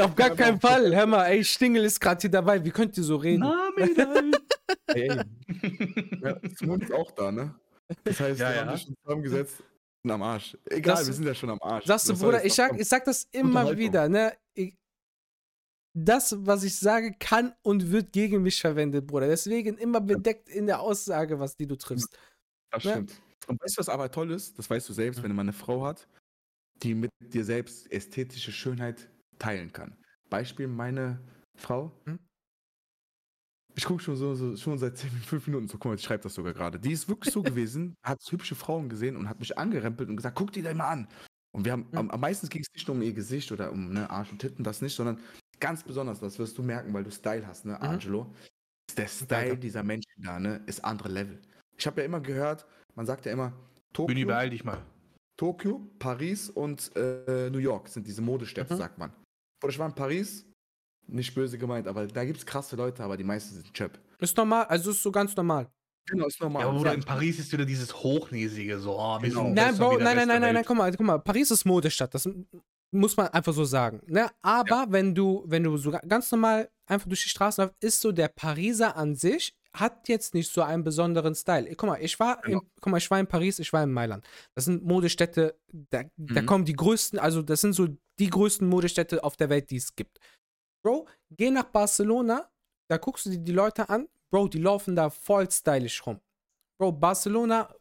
Auf gar keinen Fall. Hör mal, ey, Stingel ist gerade hier dabei. Wie könnt ihr so reden? Nami, nein. Ey, ey. Ja, Simon ist auch da, ne? Das heißt, Ja, wir ja. haben dich schon zusammengesetzt. Sind am Arsch. Egal, Das- wir sind ja schon am Arsch. Sagst du, Das Bruder, ich sag, ich sag das immer wieder, ne? Ich, das, was ich sage, kann und wird gegen mich verwendet, Bruder. Deswegen immer bedeckt in der Aussage, was die du triffst. Das Ja. stimmt. Und weißt du, was aber toll ist? Das weißt du selbst, wenn man eine Frau hat, die mit dir selbst ästhetische Schönheit teilen kann. Beispiel meine Frau. Mhm. Ich gucke schon so, so schon seit 10, 5 Minuten so, guck mal, ich schreibe das sogar gerade. Die ist wirklich so gewesen, hat hübsche Frauen gesehen und hat mich angerempelt und gesagt, guck die da mal an. Und wir haben, Mhm. am, am meisten ging es nicht nur um ihr Gesicht oder um ne, Arsch und Titten, das nicht, sondern ganz besonders, das wirst du merken, weil du Style hast, ne, Mhm. Angelo. Der. Style dieser Menschen da, ne, ist andere Level. Ich habe ja immer gehört, man sagt ja immer, Tokio, beeil dich mal. Tokio, Paris und äh, New York sind diese Modestädte, Mhm. sagt man. Oder ich war in Paris, nicht böse gemeint, aber da gibt es krasse Leute, aber die meisten sind Chöp. Ist normal, also ist so ganz normal. Genau, ist normal. Ja, aber Ja, in Paris ist wieder dieses Hochnäsige, so, oh, wir Genau. sind Nein, Bro, nein, nein, nein, nein, nein, guck mal, guck mal, Paris ist Modestadt, das muss man einfach so sagen. Ne? Aber wenn du, wenn du so ga- ganz normal einfach durch die Straßen läufst, ist so der Pariser an sich, hat jetzt nicht so einen besonderen Style. Guck mal, ich war, Genau. in, guck mal, ich war in Paris, ich war in Mailand. Das sind Modestädte, da, da Mhm. kommen die größten, also das sind so die größten Modestädte auf der Welt, die es gibt. Bro, geh nach Barcelona, da guckst du dir die Leute an, Bro, die laufen da voll stylisch rum. Bro, Barcelona,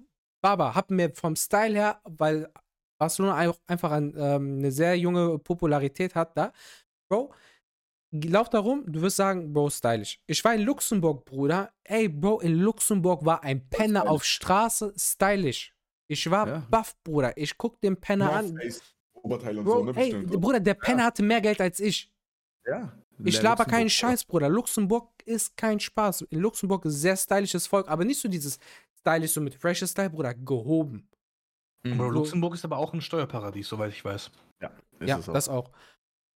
Baba, hat mir vom Style her, weil Barcelona einfach ein, ähm, eine sehr junge Popularität hat da. Bro, lauf da rum, du wirst sagen, Bro, stylisch. Ich war in Luxemburg, Bruder. Ey, Bro, in Luxemburg war ein Penner auf Straße stylisch. Ich war Ja. baff, Bruder. Ich guck den Penner an. North Face, Oberteil und Bro, so, ne, ey, bestimmt. Bruder, der Penner hatte mehr Geld als ich. Ja. Ich laber keinen Scheiß, Bruder. Luxemburg ist kein Spaß. In Luxemburg ist sehr stylisches Volk, aber nicht so dieses stylisch, so mit freshes Style, Bruder, gehoben. Mhm. Bro, Luxemburg ist aber auch ein Steuerparadies, soweit ich weiß. Ja, ist ja, es auch. das auch.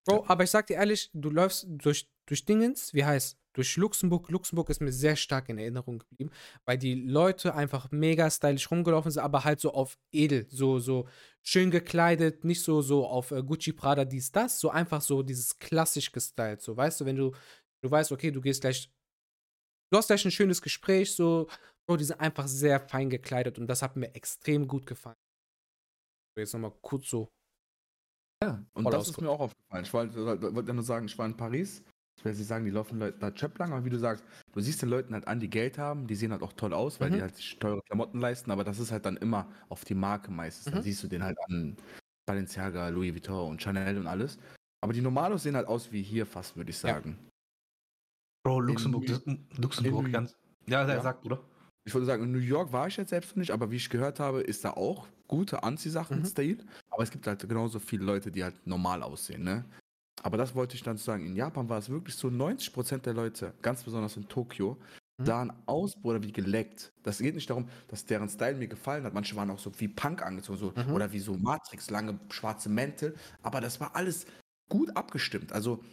Bro, aber ich sag dir ehrlich, du läufst durch, durch Dingens, wie heißt, durch Luxemburg. Luxemburg ist mir sehr stark in Erinnerung geblieben, weil die Leute einfach mega stylisch rumgelaufen sind, aber halt so auf edel, so, so schön gekleidet, nicht so, so auf äh, Gucci, Prada, dies, das, so einfach so dieses klassisch gestylt, so, weißt du, wenn du, du weißt, okay, du gehst gleich, du hast gleich ein schönes Gespräch, so, Bro, die sind einfach sehr fein gekleidet und das hat mir extrem gut gefallen. Jetzt nochmal kurz so Ja, und Voll das ist mir auch aufgefallen. Ich wollte wollte ja nur sagen, ich war in Paris. Ich will jetzt nicht sagen, die laufen Leute da Chöp lang, aber wie du sagst, du siehst den Leuten halt an, die Geld haben, die sehen halt auch toll aus, weil Mhm. die halt sich teure Klamotten leisten, aber das ist halt dann immer auf die Marke meistens. Dann Mhm. siehst du den halt an Balenciaga, Louis Vuitton und Chanel und alles. Aber die Normalos sehen halt aus wie hier fast, würde ich Ja. sagen. Bro, Luxemburg, das, Luxemburg, in- ganz. Ja, der Ja. sagt, Bruder. Ich würde sagen, in New York war ich jetzt selbst nicht, aber wie ich gehört habe, ist da auch gute Anziehsachen Mhm. Aber es gibt halt genauso viele Leute, die halt normal aussehen, ne? Aber das wollte ich dann sagen. In Japan war es wirklich so, 90% der Leute, ganz besonders in Tokio, Mhm. sahen aus, Bruder, wie geleckt. Das geht nicht darum, dass deren Style mir gefallen hat. Manche waren auch so wie Punk angezogen, so, Mhm. oder wie so Matrix, lange schwarze Mäntel. Aber das war alles gut abgestimmt. Also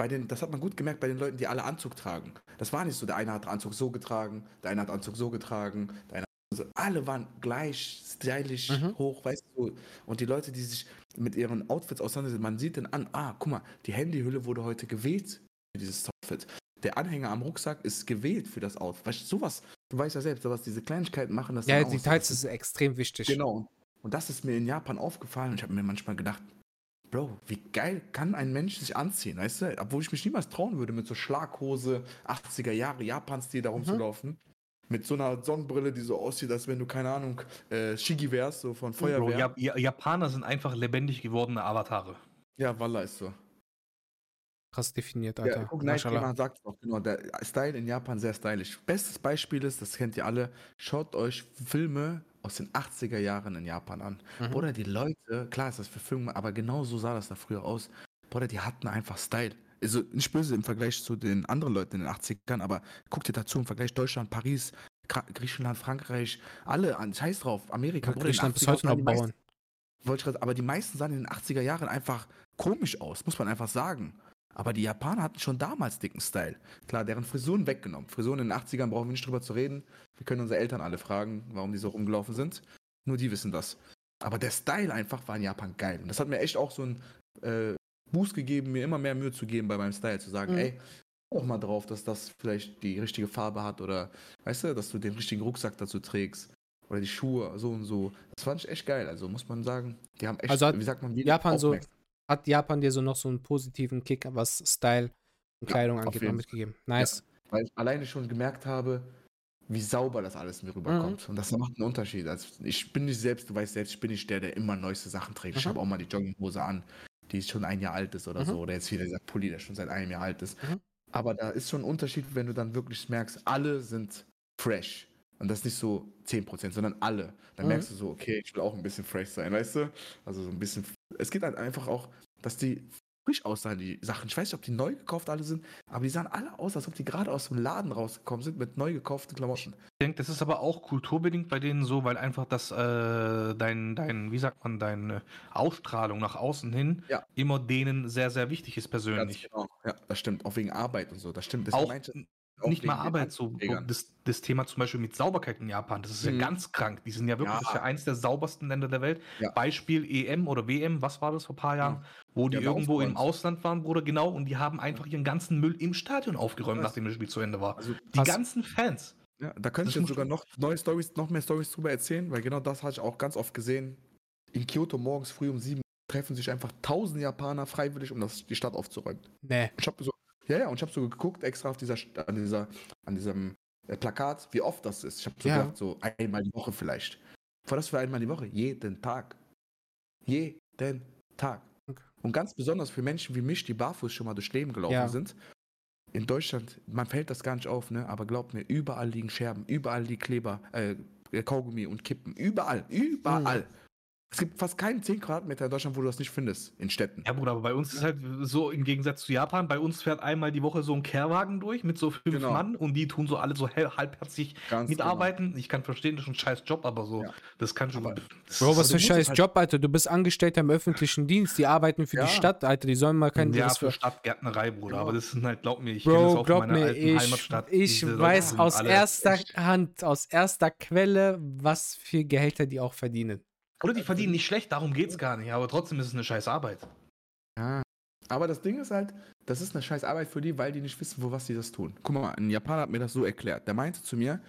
bei den, das hat man gut gemerkt bei den Leuten, die alle Anzug tragen. Das war nicht so, der eine hat Anzug so getragen, der eine hat Anzug so getragen, der eine so, alle waren gleich stylisch Mhm. hoch, weißt du. Und die Leute, die sich mit ihren Outfits auseinandersetzen, man sieht dann an, ah, guck mal, die Handyhülle wurde heute gewählt für dieses Outfit. Der Anhänger am Rucksack ist gewählt für das Outfit. Weißt du, sowas, du weißt ja selbst, sowas, diese Kleinigkeiten machen das Ja. Details ist extrem wichtig. Genau. Und das ist mir in Japan aufgefallen und ich habe mir manchmal gedacht, Bro, wie geil kann ein Mensch sich anziehen, weißt du? Obwohl ich mich niemals trauen würde, mit so Schlaghose, 80er Jahre Japan-Stil da rumzulaufen. Mit so einer Sonnenbrille, die so aussieht, als wenn du, keine Ahnung, äh, Shigi wärst, so von Bro, Feuerwehr. ja, ja, Japaner sind einfach lebendig gewordene Avatare. ja, Wallah ist so. Krass definiert, Alter. Ja, guck. Gamer sagt es auch, genau. Der Style in Japan sehr stylisch. Bestes Beispiel ist, das kennt ihr alle, schaut euch Filme aus den 80er Jahren in Japan an. Mhm. Oder die Leute, klar ist das Verfilmung, aber genau so sah das da früher aus. Bruder, die hatten einfach Style. Also nicht böse im Vergleich zu den anderen Leuten in den 80ern, aber guck dir dazu im Vergleich Deutschland, Paris, Gra Griechenland, Frankreich, alle an, scheiß drauf, Amerika. Bruder, Griechenland bis 80ern heute noch meisten- bauen. grad, aber die meisten sahen in den 80er Jahren einfach komisch aus, muss man einfach sagen. Aber die Japaner hatten schon damals dicken Style. Klar, deren Frisuren weggenommen. Frisuren in den 80ern brauchen wir nicht drüber zu reden. Wir können unsere Eltern alle fragen, warum die so rumgelaufen sind. Nur die wissen das. Aber der Style einfach war in Japan geil. Und das hat mir echt auch so einen äh, Boost gegeben, mir immer mehr Mühe zu geben bei meinem Style. Zu sagen, Mhm. ey, auch mal drauf, dass das vielleicht die richtige Farbe hat oder, weißt du, dass du den richtigen Rucksack dazu trägst. Oder die Schuhe, so und so. Das fand ich echt geil. Also muss man sagen, die haben echt, Also wie sagt man, Japan so- Hat Japan dir so noch so einen positiven Kick, was Style und Ja, Kleidung auf angeht, noch mitgegeben. Nice. Weil ich alleine schon gemerkt habe, wie sauber das alles mir rüberkommt. Und das macht einen Unterschied. Also ich bin nicht selbst, du weißt selbst, ich bin nicht der, der immer neueste Sachen trägt. Ich Mhm. habe auch mal die Jogginghose an, die schon ein Jahr alt ist oder Mhm. so. Oder jetzt wieder dieser Pulli, der schon seit einem Jahr alt ist. Mhm. Aber da ist schon ein Unterschied, wenn du dann wirklich merkst, alle sind fresh. Und das nicht so 10%, sondern alle. Dann Mhm. merkst du so, okay, ich will auch ein bisschen fresh sein, weißt du? Also so ein bisschen. Es geht halt einfach auch, dass die frisch aussahen, die Sachen. Ich weiß nicht, ob die neu gekauft alle sind, aber die sahen alle aus, als ob die gerade aus dem Laden rausgekommen sind mit neu gekauften Klamotten. Ich denke, das ist aber auch kulturbedingt bei denen so, weil einfach das, äh, dein, dein, wie sagt man, deine Ausstrahlung nach außen hin Ja. immer denen sehr, sehr wichtig ist Ganz persönlich. genau. Ja, das stimmt. Auch wegen Arbeit und so. Das stimmt. N- auch nicht mal Arbeit, so das, das Thema zum Beispiel mit Sauberkeit in Japan, das ist ja Mhm. ganz krank. Die sind ja wirklich, Ja. das ist ja eins der saubersten Länder der Welt. Ja. Beispiel EM oder WM, was war das vor ein paar Jahren, wo die irgendwo im. Ausland waren, Bruder, genau, und die haben einfach ihren ganzen Müll im Stadion aufgeräumt, nachdem das Spiel zu Ende war. Also, Die ganzen Fans. ja, da könnte ich jetzt sogar noch neue Stories, noch mehr Stories drüber erzählen, weil genau das hatte ich auch ganz oft gesehen. In Kyoto morgens früh um sieben treffen sich einfach tausend Japaner freiwillig, um das, die Stadt aufzuräumen. Nee. Ich habe so, ja, ja, und ich habe so geguckt extra auf dieser, an dieser, an diesem äh, Plakat, wie oft das ist. Ich habe so Ja. gedacht, so einmal die Woche vielleicht. Vor das für einmal die Woche, jeden Tag. Jeden Tag. Okay. Und ganz besonders für Menschen wie mich, die barfuß schon mal durchs Leben gelaufen Ja. sind. In Deutschland, man fällt das gar nicht auf, ne? Aber glaubt mir, überall liegen Scherben, überall liegen Kleber, äh, Kaugummi und Kippen. Überall, überall. Es gibt fast keinen 10 Quadratmeter in Deutschland, wo du das nicht findest, in Städten. Ja, Bruder, aber bei uns ist halt so im Gegensatz zu Japan, bei uns fährt einmal die Woche so ein Kehrwagen durch mit so fünf Genau. Mann und die tun so alle so halbherzig Ganz mitarbeiten. Ich kann verstehen, das ist ein scheiß Job, aber so, Ja. das kann schon. Aber- das Bro, ist- was für ein scheiß halt- Job, Alter. Du bist Angestellter im öffentlichen Dienst. Die arbeiten für Ja. die Stadt, Alter. Die sollen mal keinen ja, das für Stadtgärtnerei, Bruder. Genau. Aber das sind halt, glaub mir, ich kenne das auch glaub meiner alten ich, Heimatstadt. ich weiß aus erster Hand, aus erster Quelle, was für Gehälter die auch verdienen. Oder die verdienen nicht schlecht, darum geht's gar nicht. Aber trotzdem ist es eine scheiß Arbeit. Ja. Aber das Ding ist halt, das ist eine scheiß Arbeit für die, weil die nicht wissen, wo was die das tun. Guck mal, ein Japaner hat mir das so erklärt. Der meinte zu mir,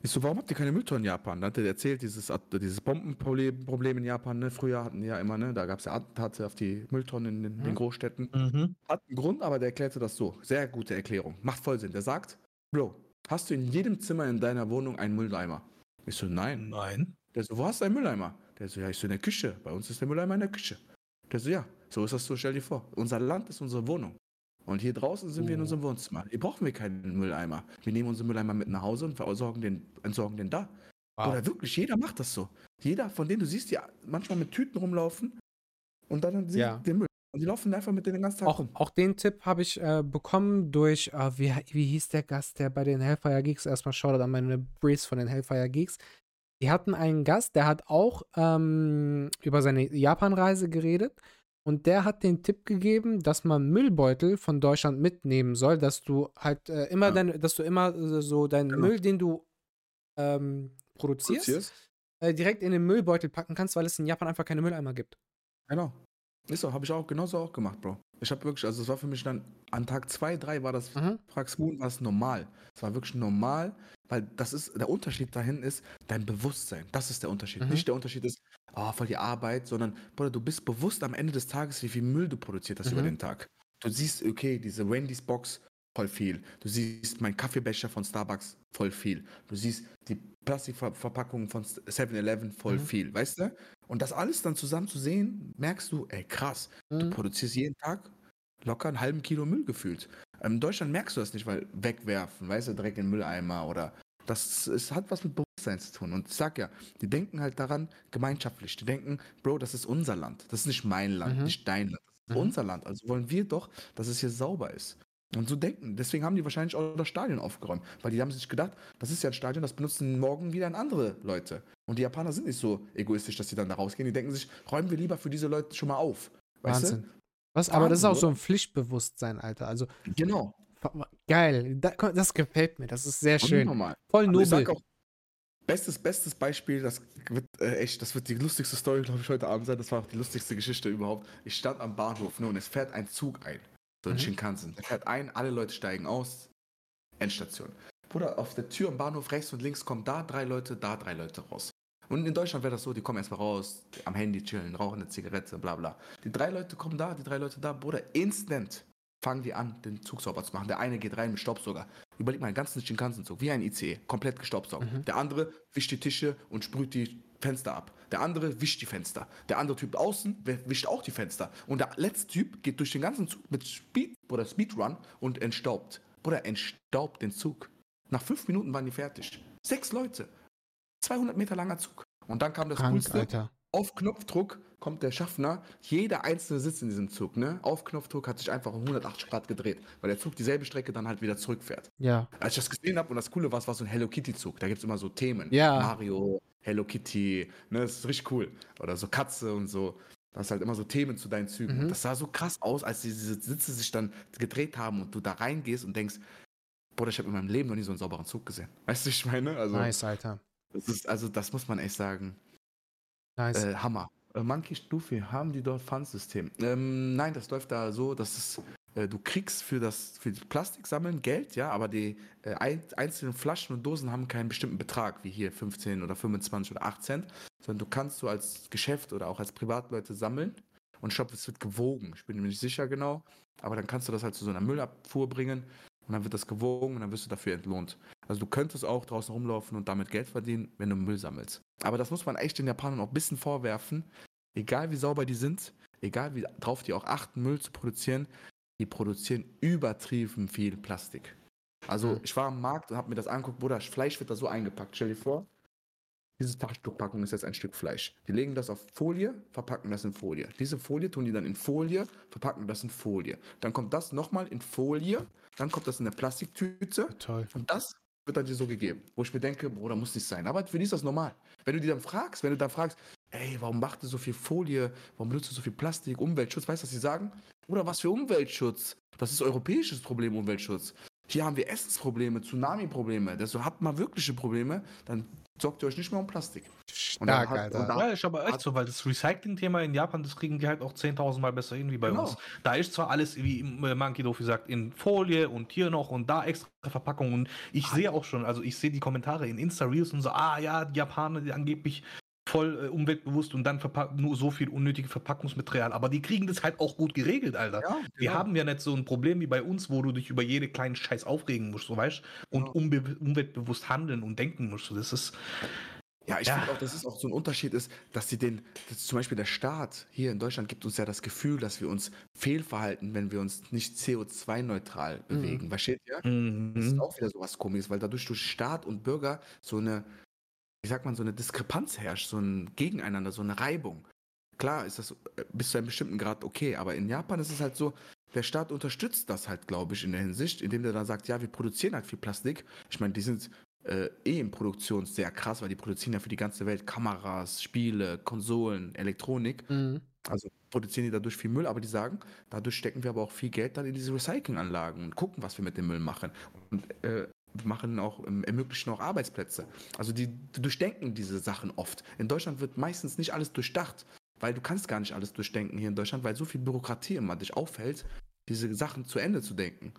ich so, warum habt ihr keine Mülltonnen in Japan? Da hat er erzählt, dieses, dieses Bombenproblem Problem in Japan, ne? Früher hatten die ja immer, ne? Da gab es ja Attentate auf die Mülltonnen in den, Mhm. Großstädten. Mhm. Hat einen Grund, aber der erklärte das so. Sehr gute Erklärung. Macht voll Sinn. Der sagt, Bro, hast du in jedem Zimmer in deiner Wohnung einen Mülleimer? Ich so, nein. Nein. Der so, wo hast du einen Mülleimer? Der so, ja, ich so in der Küche. Bei uns ist der Mülleimer in der Küche. Der so, ja, so ist das so, stell dir vor. Unser Land ist unsere Wohnung. Und hier draußen sind wir in Oh. unserem Wohnzimmer. Hier brauchen wir keinen Mülleimer. Wir nehmen unseren Mülleimer mit nach Hause und versorgen den, entsorgen den da. Wow. Oder wirklich, jeder macht das so. Jeder, von denen du siehst, die manchmal mit Tüten rumlaufen und dann Ja. den Müll. Und die laufen einfach mit denen den ganzen Tag Auch, rum. auch den Tipp habe ich äh, bekommen durch, äh, wie, wie hieß der Gast, der bei den Hellfire Geeks, erstmal Shoutout an meine Breeze von den Hellfire Geeks. Die hatten einen Gast, der hat auch ähm, über seine Japan-Reise geredet und der hat den Tipp gegeben, dass man Müllbeutel von Deutschland mitnehmen soll, dass du halt äh, immer Ja. dein, dass du immer äh, so deinen Genau. Müll, den du ähm, produzierst, Produzierst? äh, direkt in den Müllbeutel packen kannst, weil es in Japan einfach keine Mülleimer gibt. Genau. Ist so, habe ich auch genauso auch gemacht, Bro. Ich habe wirklich, also es war für mich dann, an Tag 2, 3 war das, Mhm. fragst Moon, war es normal. Es war wirklich normal, weil das ist, der Unterschied dahin ist dein Bewusstsein. Das ist der Unterschied. Mhm. Nicht der Unterschied ist, ah, voll die Arbeit, sondern, Bruder, du bist bewusst am Ende des Tages, wie viel Müll du produziert hast über Mhm. den Tag. Du siehst, okay, diese Wendy's Box, voll viel. Du siehst mein Kaffeebecher von Starbucks, voll viel. Du siehst die Plastikverpackungen von 7-Eleven, voll Mhm. viel, weißt du? Und das alles dann zusammen zu sehen, merkst du, ey, krass, du Mhm. produzierst jeden Tag locker einen halben Kilo Müll gefühlt. Ähm, In Deutschland merkst du das nicht, weil wegwerfen, weißt du, direkt in den Mülleimer oder das es hat was mit Bewusstsein zu tun. Und ich sag ja, die denken halt daran gemeinschaftlich. Die denken, Bro, das ist unser Land. Das ist nicht mein Land, Mhm. nicht dein Land. Das ist Mhm. unser Land. Also wollen wir doch, dass es hier sauber ist. Und so denken. Deswegen haben die wahrscheinlich auch das Stadion aufgeräumt. Weil die haben sich gedacht, das ist ja ein Stadion, das benutzen morgen wieder andere Leute. Und die Japaner sind nicht so egoistisch, dass sie dann da rausgehen. Die denken sich, räumen wir lieber für diese Leute schon mal auf. Weißt Wahnsinn. Was, aber das ist auch so ein Pflichtbewusstsein, Alter. Also du? Genau. geil. Da, das gefällt mir. Das ist sehr schön. Voll ich nobel. sag auch, bestes, bestes Beispiel, das wird äh, echt, das wird die lustigste Story, glaube ich, heute Abend sein. Das war auch die lustigste Geschichte überhaupt. Ich stand am Bahnhof ne, und es fährt ein Zug ein. So ein Mhm. Shinkansen. Der fährt ein, alle Leute steigen aus. Endstation. Bruder, auf der Tür am Bahnhof rechts und links kommen da drei Leute, da drei Leute raus. Und in Deutschland wäre das so, die kommen erstmal raus, am Handy chillen, rauchen eine Zigarette, bla bla. Die drei Leute kommen da, die drei Leute da, Bruder, instant. fangen die an, den Zug sauber zu machen. Der eine geht rein mit Staubsauger. Überleg mal, einen ganzen Shinkansen-Zug, wie ein ICE, komplett gestaubsaugt. Mhm. Der andere wischt die Tische und sprüht die Fenster ab. Der andere wischt die Fenster. Der andere Typ außen wischt auch die Fenster. Und der letzte Typ geht durch den ganzen Zug mit Speed oder Speedrun und entstaubt. Oder entstaubt den Zug. Nach fünf Minuten waren die fertig. Sechs Leute. 200 Meter langer Zug. Und dann kam das Krank, Coolste. Alter. Auf Knopfdruck kommt der Schaffner. Jeder einzelne Sitz in diesem Zug, ne? Auf Knopfdruck hat sich einfach um 180 Grad gedreht, weil der Zug dieselbe Strecke dann halt wieder zurückfährt. Ja. Als ich das gesehen habe und das Coole war, es war so ein Hello Kitty-Zug. Da gibt es immer so Themen. Ja. Mario, Hello Kitty, ne? Das ist richtig cool. Oder so Katze und so. Das ist halt immer so Themen zu deinen Zügen. Mhm. Das sah so krass aus, als diese Sitze sich dann gedreht haben und du da reingehst und denkst, Bruder, ich habe in meinem Leben noch nie so einen sauberen Zug gesehen. Weißt du, ich meine? Also, Nice, Alter. das ist, also das muss man echt sagen. Nice. Äh, Hammer. Äh, Monkey Stufi, haben die dort Pfandsystem? Ähm, nein, das läuft da so, dass es, äh, du kriegst für das für das Plastiksammeln Geld, ja, aber die äh, ein, einzelnen Flaschen und Dosen haben keinen bestimmten Betrag, wie hier 15 oder 25 oder 8 Cent, sondern du kannst so als Geschäft oder auch als Privatleute sammeln und ich glaube, es wird gewogen. Ich bin mir nicht sicher genau, aber dann kannst du das halt zu so einer Müllabfuhr bringen und dann wird das gewogen und dann wirst du dafür entlohnt. Also du könntest auch draußen rumlaufen und damit Geld verdienen, wenn du Müll sammelst. Aber das muss man echt den Japanern auch ein bisschen vorwerfen. Egal wie sauber die sind, egal wie drauf die auch achten, Müll zu produzieren, die produzieren übertrieben viel Plastik. Also ich war am Markt und habe mir das angeguckt, Bruder, das Fleisch wird da so eingepackt. Stell dir vor, diese Taschentuchpackung ist jetzt ein Stück Fleisch. Die legen das auf Folie, verpacken das in Folie. Diese Folie tun die dann in Folie, verpacken das in Folie. Dann kommt das nochmal in Folie, dann kommt das in eine Plastiktüte Toll. und das wird dann dir so gegeben. Wo ich mir denke, Bruder, muss nicht sein. Aber für die ist das normal. Wenn du die dann fragst, wenn du dann fragst, ey, warum macht ihr so viel Folie? Warum benutzt ihr so viel Plastik? Umweltschutz? Weißt du, was sie sagen? Oder was für Umweltschutz? Das ist europäisches Problem, Umweltschutz. Hier haben wir Essensprobleme, Tsunami-Probleme. Also habt mal wirkliche Probleme, dann sorgt ihr euch nicht mehr um Plastik. Stark, hat- Alter. und dann- Ja, ist aber echt so, weil das Recycling-Thema in Japan, das kriegen die halt auch 10.000 Mal besser hin wie bei Genau. uns. Da ist zwar alles, wie äh, Monkey Dofi sagt, in Folie und hier noch und da extra Verpackung. Und ich sehe auch schon, also ich sehe die Kommentare in Insta-Reels und so, ah ja, die Japaner, die angeblich voll äh, umweltbewusst und dann nur so viel unnötige Verpackungsmaterial. Aber die kriegen das halt auch gut geregelt, Alter. Ja, Wir genau. haben ja nicht so ein Problem wie bei uns, wo du dich über jede kleinen Scheiß aufregen musst, so weißt und umbe umweltbewusst handeln und denken musst. Das ist, Ja, ich Ja. finde auch, dass es auch so ein Unterschied ist, dass sie den, dass zum Beispiel der Staat hier in Deutschland gibt uns ja das Gefühl, dass wir uns fehlverhalten, wenn wir uns nicht CO2-neutral bewegen. Versteht ihr? Das ist Mhm. auch wieder so was komisches, weil dadurch durch Staat und Bürger so eine, wie sagt man, so eine Diskrepanz herrscht, so ein Gegeneinander, so eine Reibung. Klar ist das äh, bis zu einem bestimmten Grad okay, aber in Japan ist es halt so, der Staat unterstützt das halt, glaube ich, in der Hinsicht, indem der dann sagt, ja, wir produzieren halt viel Plastik. Ich meine, die sind äh, eh in Produktion sehr krass, weil die produzieren ja für die ganze Welt Kameras, Spiele, Konsolen, Elektronik. Mhm. Also produzieren die dadurch viel Müll, aber die sagen, dadurch stecken wir aber auch viel Geld dann in diese Recyclinganlagen und gucken, was wir mit dem Müll machen. Und äh, machen auch, ähm, ermöglichen auch Arbeitsplätze. Also die, durchdenken diese Sachen oft. In Deutschland wird meistens nicht alles durchdacht, weil du kannst gar nicht alles durchdenken hier in Deutschland, weil so viel Bürokratie immer dich aufhält, diese Sachen zu Ende zu denken.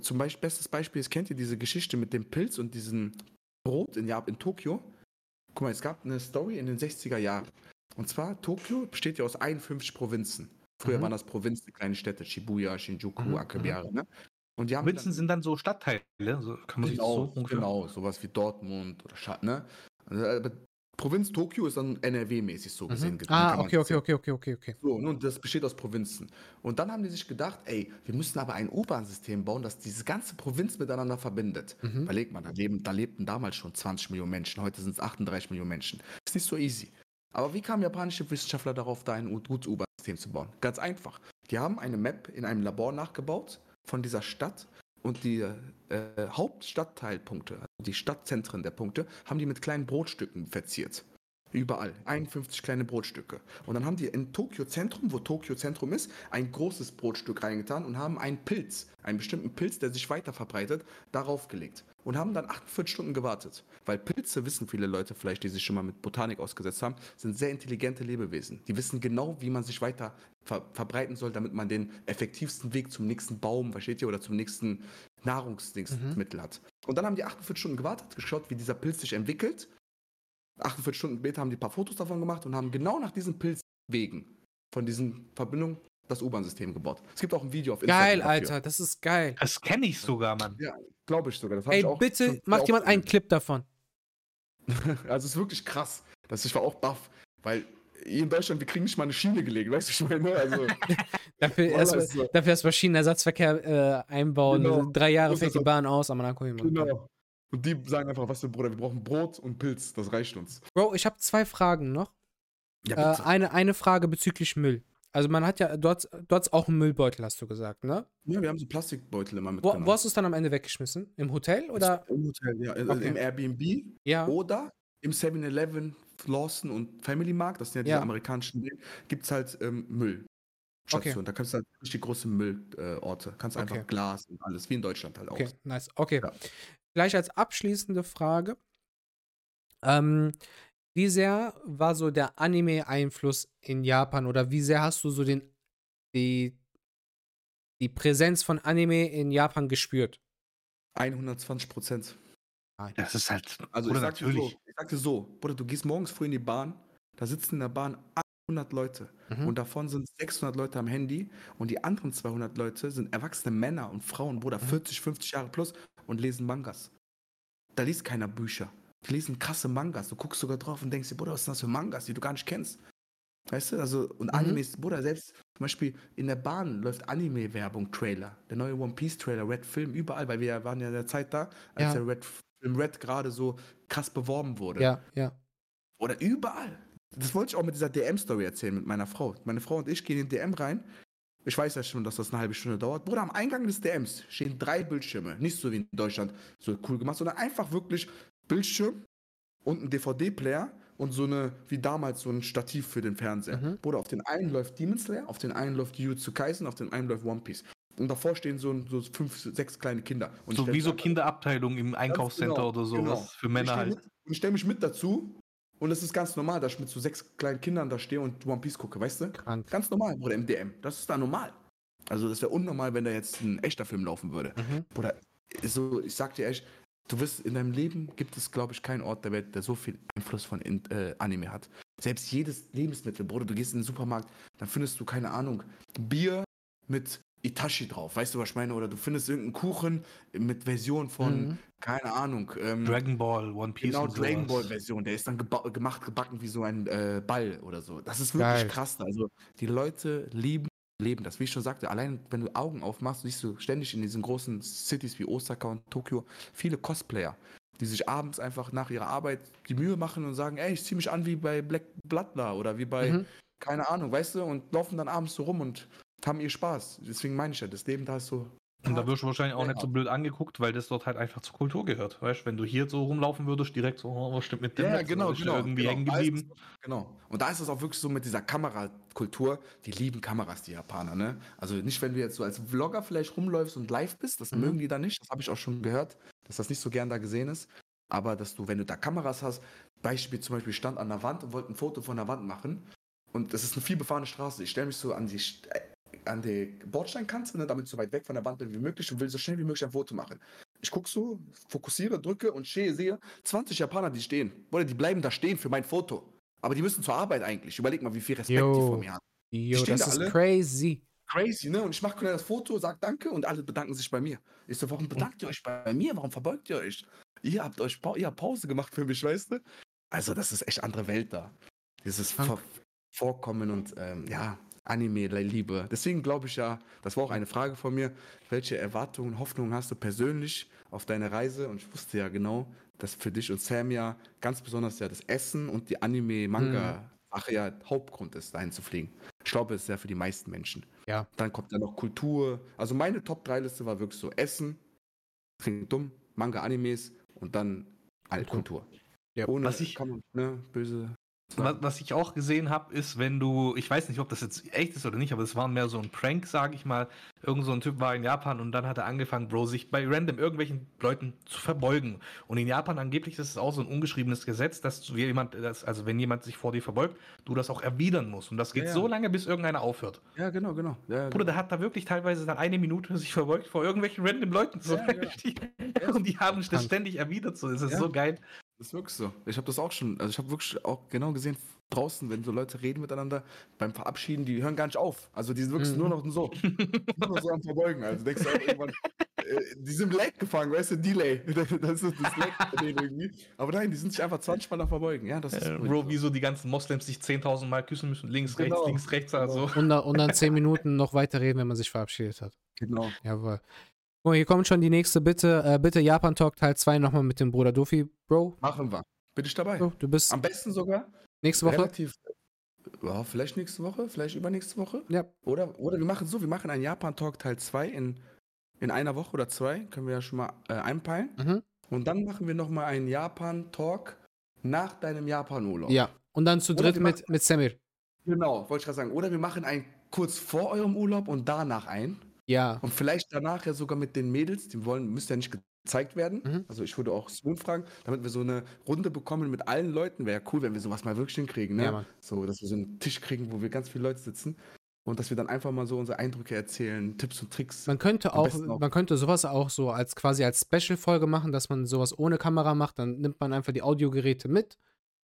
Zum Beispiel, bestes Beispiel ist, kennt ihr diese Geschichte mit dem Pilz und diesem Brot in, in Tokio? Guck mal, es gab eine Story in den 60er Jahren. Und zwar, Tokio besteht ja aus 51 Provinzen. Früher Mhm. waren das Provinzen, kleine Städte, Shibuya, Shinjuku, Mhm, Akihabara, ne? Und die haben Provinzen sind dann so Stadtteile, so kann man sich genau, so ungefähr. genau, sowas wie Dortmund oder Stadt, ne? Also, aber Provinz Tokio ist dann NRW-mäßig so gesehen. Mhm. Ah, okay, okay, okay, okay, okay, okay. So, nun, das besteht aus Provinzen. Und dann haben die sich gedacht, ey, wir müssen aber ein U-Bahn-System bauen, das diese ganze Provinz miteinander verbindet. Mhm. Überleg mal, da, leben, da lebten damals schon 20 Millionen Menschen, heute sind es 38 Millionen Menschen. Ist nicht so easy. Aber wie kamen japanische Wissenschaftler darauf, da ein gutes U-Bahn-System zu bauen? Ganz einfach. Die haben eine Map in einem Labor nachgebaut von dieser Stadt und die äh, Hauptstadtteilpunkte, also die Stadtzentren der Punkte, haben die mit kleinen Brotstücken verziert. Überall. 51 kleine Brotstücke. Und dann haben die in Tokio Zentrum, wo Tokio Zentrum ist, ein großes Brotstück reingetan und haben einen Pilz, einen bestimmten Pilz, der sich weiter verbreitet, darauf gelegt. Und haben dann 48 Stunden gewartet. Weil Pilze, wissen viele Leute vielleicht, die sich schon mal mit Botanik ausgesetzt haben, sind sehr intelligente Lebewesen. Die wissen genau, wie man sich weiter ver verbreiten soll, damit man den effektivsten Weg zum nächsten Baum, versteht ihr, oder zum nächsten Nahrungsmittel hat. Und dann haben die 48 Stunden gewartet, geschaut, wie dieser Pilz sich entwickelt 48 Stunden später haben die ein paar Fotos davon gemacht und haben genau nach diesen Pilzwegen von diesen Verbindungen das U-Bahn-System gebaut. Es gibt auch ein Video auf Geil, dafür. Alter, das ist geil. Das kenne ich sogar, Mann. Ja, glaube ich sogar. Das Ey, ich auch bitte macht jemand einen. Clip davon. Also es ist wirklich krass. Das, ich war auch baff, weil hier in Deutschland, wir kriegen nicht mal eine Schiene gelegt, weißt du, ich meine, also Dafür Wallah, erstmal ist so. dafür erstmal Schienenersatzverkehr äh, einbauen. Genau. Drei Jahre fällt die Bahn aus, aber dann guck ich mal. genau. Und die sagen einfach, was für Bruder, wir brauchen Brot und Pilz, das reicht uns. Bro, ich habe zwei Fragen noch. Ja, Äh, eine, eine Frage bezüglich Müll. Also man hat ja, dort, dort auch einen Müllbeutel, hast du gesagt, ne? ja, wir haben so Plastikbeutel immer Wo, mitgenommen. wo hast du es dann am Ende weggeschmissen? Im Hotel oder? Im Hotel, ja, also Okay. im Airbnb Ja. oder im 7-Eleven, Lawson und Family Markt, das sind ja diese Ja. amerikanischen Läden, gibt es halt ähm, Müll. Okay. Da kannst du halt richtig große Müllorte. Äh, kannst Okay. einfach Glas und alles, wie in Deutschland halt auch. Okay, nice. Okay. Ja. Gleich als abschließende Frage. Ähm, wie sehr war so der Anime-Einfluss in Japan oder wie sehr hast du so den, die, die Präsenz von Anime in Japan gespürt? 120 Prozent. Das ist halt. Also Bruder, ich sag, dir so, ich sag dir so, Bruder, du gehst morgens früh in die Bahn, da sitzen in der Bahn 800 Leute Mhm. und davon sind 600 Leute am Handy und die anderen 200 Leute sind erwachsene Männer und Frauen, Bruder, Mhm. 40, 50 Jahre plus und lesen Mangas. Da liest keiner Bücher. Die lesen krasse Mangas. Du guckst sogar drauf und denkst dir, Bruder, was sind das für Mangas, die du gar nicht kennst? Weißt du, also, und Mhm. Animes, Bruder, selbst zum Beispiel in der Bahn läuft Anime-Werbung, Trailer. Der neue One Piece-Trailer, Red Film, überall, weil wir waren ja in der Zeit da, als Ja. der Red Film Red gerade so krass beworben wurde. Ja, ja. Oder überall. Das wollte ich auch mit dieser DM-Story erzählen mit meiner Frau. Meine Frau und ich gehen in den DM rein. Ich weiß ja schon, dass das eine halbe Stunde dauert. Bruder, am Eingang des DMs stehen drei Bildschirme. Nicht so wie in Deutschland so cool gemacht, sondern einfach wirklich Bildschirm und ein DVD-Player und so eine, wie damals, so ein Stativ für den Fernseher. Mhm. Bruder, auf den einen läuft Demon Slayer, auf den einen läuft Jujutsu Kaisen, auf den einen läuft One Piece. Und davor stehen so, so fünf, sechs kleine Kinder. Und So wie so Kinderabteilung im Einkaufscenter genau, oder sowas. genau. Für Männer halt. Mit, und ich stelle mich mit dazu und es ist ganz normal, dass ich mit so sechs kleinen Kindern da stehe und One Piece gucke, weißt du? Krank. Ganz normal, Bruder, im DM. Das ist da normal. Also das wäre unnormal, wenn da jetzt ein echter Film laufen würde. Mhm. Bruder, so, ich sag dir echt, du wirst in deinem Leben gibt es, glaube ich, keinen Ort der Welt, der so viel Einfluss von äh, Anime hat. Selbst jedes Lebensmittel, Bruder, du gehst in den Supermarkt, dann findest du, keine Ahnung, Bier mit Itachi drauf, weißt du, was ich meine? Oder du findest irgendeinen Kuchen mit Version von, Mhm. keine Ahnung, ähm, Dragon Ball, One Piece. Genau, Dragon. Ball Version. Der ist dann geba gemacht, gebacken wie so ein äh, Ball oder so. Das ist wirklich Geil. krass. Also die Leute lieben, leben das. Wie ich schon sagte, allein wenn du Augen aufmachst, siehst du ständig in diesen großen Cities wie Osaka und Tokio viele Cosplayer, die sich abends einfach nach ihrer Arbeit die Mühe machen und sagen, ey, ich zieh mich an wie bei Black Bloodler oder wie bei, Mhm. keine Ahnung, weißt du, und laufen dann abends so rum und haben ihr Spaß. Deswegen meine ich ja, das Leben da ist so. Und da wirst du wahrscheinlich auch Ja. nicht so blöd angeguckt, weil das dort halt einfach zur Kultur gehört. Weißt du, wenn du hier so rumlaufen würdest, direkt so, oh, was stimmt mit dem Ja, nicht? genau, genau. irgendwie genau. hängen geblieben. Genau. Und da ist es auch wirklich so mit dieser Kamerakultur, die lieben Kameras, die Japaner, ne? Also nicht, wenn du jetzt so als Vlogger vielleicht rumläufst und live bist, das Mhm. mögen die da nicht, das habe ich auch schon gehört, dass das nicht so gern da gesehen ist. Aber dass du, wenn du da Kameras hast, Beispiel zum Beispiel, ich stand an der Wand und wollte ein Foto von der Wand machen und das ist eine vielbefahrene Straße. Ich stelle mich so an die, an die Bordsteinkante, ne, damit so weit weg von der Wand bin wie möglich und will so schnell wie möglich ein Foto machen. Ich gucke so, fokussiere, drücke und stehe, sehe 20 Japaner, die stehen. Oder die bleiben da stehen für mein Foto. Aber die müssen zur Arbeit eigentlich. Überleg mal, wie viel Respekt Yo. die vor mir haben. Jo, stehen das da ist alle. crazy. Crazy, ne? Und ich mache das Foto, sag Danke und alle bedanken sich bei mir. Ich so, warum bedankt ihr euch bei mir? Warum verbeugt ihr euch? Ihr habt euch ihr habt Pause gemacht für mich, weißt du? Also, das ist echt andere Welt da. Dieses. Vor Vorkommen und ähm, ja, Anime-Liebe. Deswegen glaube ich ja, das war auch eine Frage von mir, welche Erwartungen, Hoffnungen hast du persönlich auf deine Reise? Und ich wusste ja genau, dass für dich und Sam ja ganz besonders ja das Essen und die Anime-Manga-Sache ja Hauptgrund ist, dahin zu fliegen. Ich glaube, es ist ja für die meisten Menschen. Ja. Dann kommt ja noch Kultur. Also meine Top-3-Liste war wirklich so Essen, klingt dumm, Manga, Animes und dann halt Kultur. Ja. Ohne, Was ich- kann man, ne, böse. Was, ich auch gesehen habe, ist, wenn du, ich weiß nicht, ob das jetzt echt ist oder nicht, aber es war mehr so ein Prank, sage ich mal. Irgend so ein Typ war in Japan und dann hat er angefangen, Bro, sich bei random irgendwelchen Leuten zu verbeugen. Und in Japan angeblich ist es auch so ein ungeschriebenes Gesetz, dass du jemand, dass, also wenn jemand sich vor dir verbeugt, du das auch erwidern musst. Und das geht Ja, ja. so lange, bis irgendeiner aufhört. Ja, genau, genau. Ja, Bruder, der hat da wirklich teilweise dann eine Minute sich verbeugt vor irgendwelchen random Leuten. So Ja. Und die haben das ständig erwidert. So, es ist so geil. Das ist wirklich so. Ich habe das auch schon, also ich habe wirklich auch genau gesehen, draußen, wenn so Leute reden miteinander, beim Verabschieden, die hören gar nicht auf. Also die sind wirklich Mhm. nur noch so. nur noch so am Verbeugen. Also denkst du auch irgendwann, äh, die sind im Lag gefangen, weißt du, Delay. Das ist das Lag bei denen irgendwie. Aber nein, die sind sich einfach 20 Mal am Verbeugen. Ja, das ist Äh. Bro, wie so die ganzen Moslems sich 10.000 Mal küssen müssen. Links, Genau. rechts, links, rechts. Also. Und, dann- und dann zehn Minuten noch weiterreden, wenn man sich verabschiedet hat. Genau. Jawohl. Mal, hier kommt schon die nächste Bitte. Äh, bitte Japan Talk Teil 2 nochmal mit dem Bruder Duffy. Bro, Machen wir. Bin ich dabei. so, du bist Am besten sogar nächste Woche. relativ. Ja, vielleicht nächste Woche, vielleicht übernächste Woche. Ja. Oder, oder wir machen so, wir machen einen Japan-Talk Teil 2 in, in einer Woche oder zwei. Können wir ja schon mal äh, einpeilen. Mhm. Und dann machen wir nochmal einen Japan-Talk nach deinem Japan-Urlaub. Ja. Und dann zu dritt mit, mit Samir. Genau, wollte ich gerade sagen. Oder wir machen einen kurz vor eurem Urlaub und danach einen. Ja. Und vielleicht danach ja sogar mit den Mädels, die wollen, müsste ja nicht gezeigt werden. Mhm. Also ich würde auch Spoon fragen, damit wir so eine Runde bekommen mit allen Leuten. Wäre ja cool, wenn wir sowas mal wirklich hinkriegen, ne? Ja. So, dass wir so einen Tisch kriegen, wo wir ganz viele Leute sitzen und dass wir dann einfach mal so unsere Eindrücke erzählen, Tipps und Tricks. Man könnte auch, auch- man könnte sowas auch so als quasi als Special-Folge machen, dass man sowas ohne Kamera macht, dann nimmt man einfach die Audiogeräte mit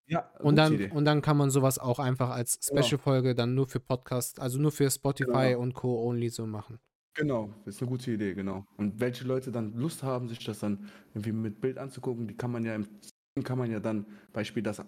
ja, und dann, Idee. und dann kann man sowas auch einfach als Genau. Special-Folge dann nur für Podcast, also nur für Spotify Genau. und Co. only so machen. Genau, das ist eine gute Idee, genau. Und welche Leute dann Lust haben, sich das dann irgendwie mit Bild anzugucken, die kann man ja im Stream kann man ja dann Beispiel das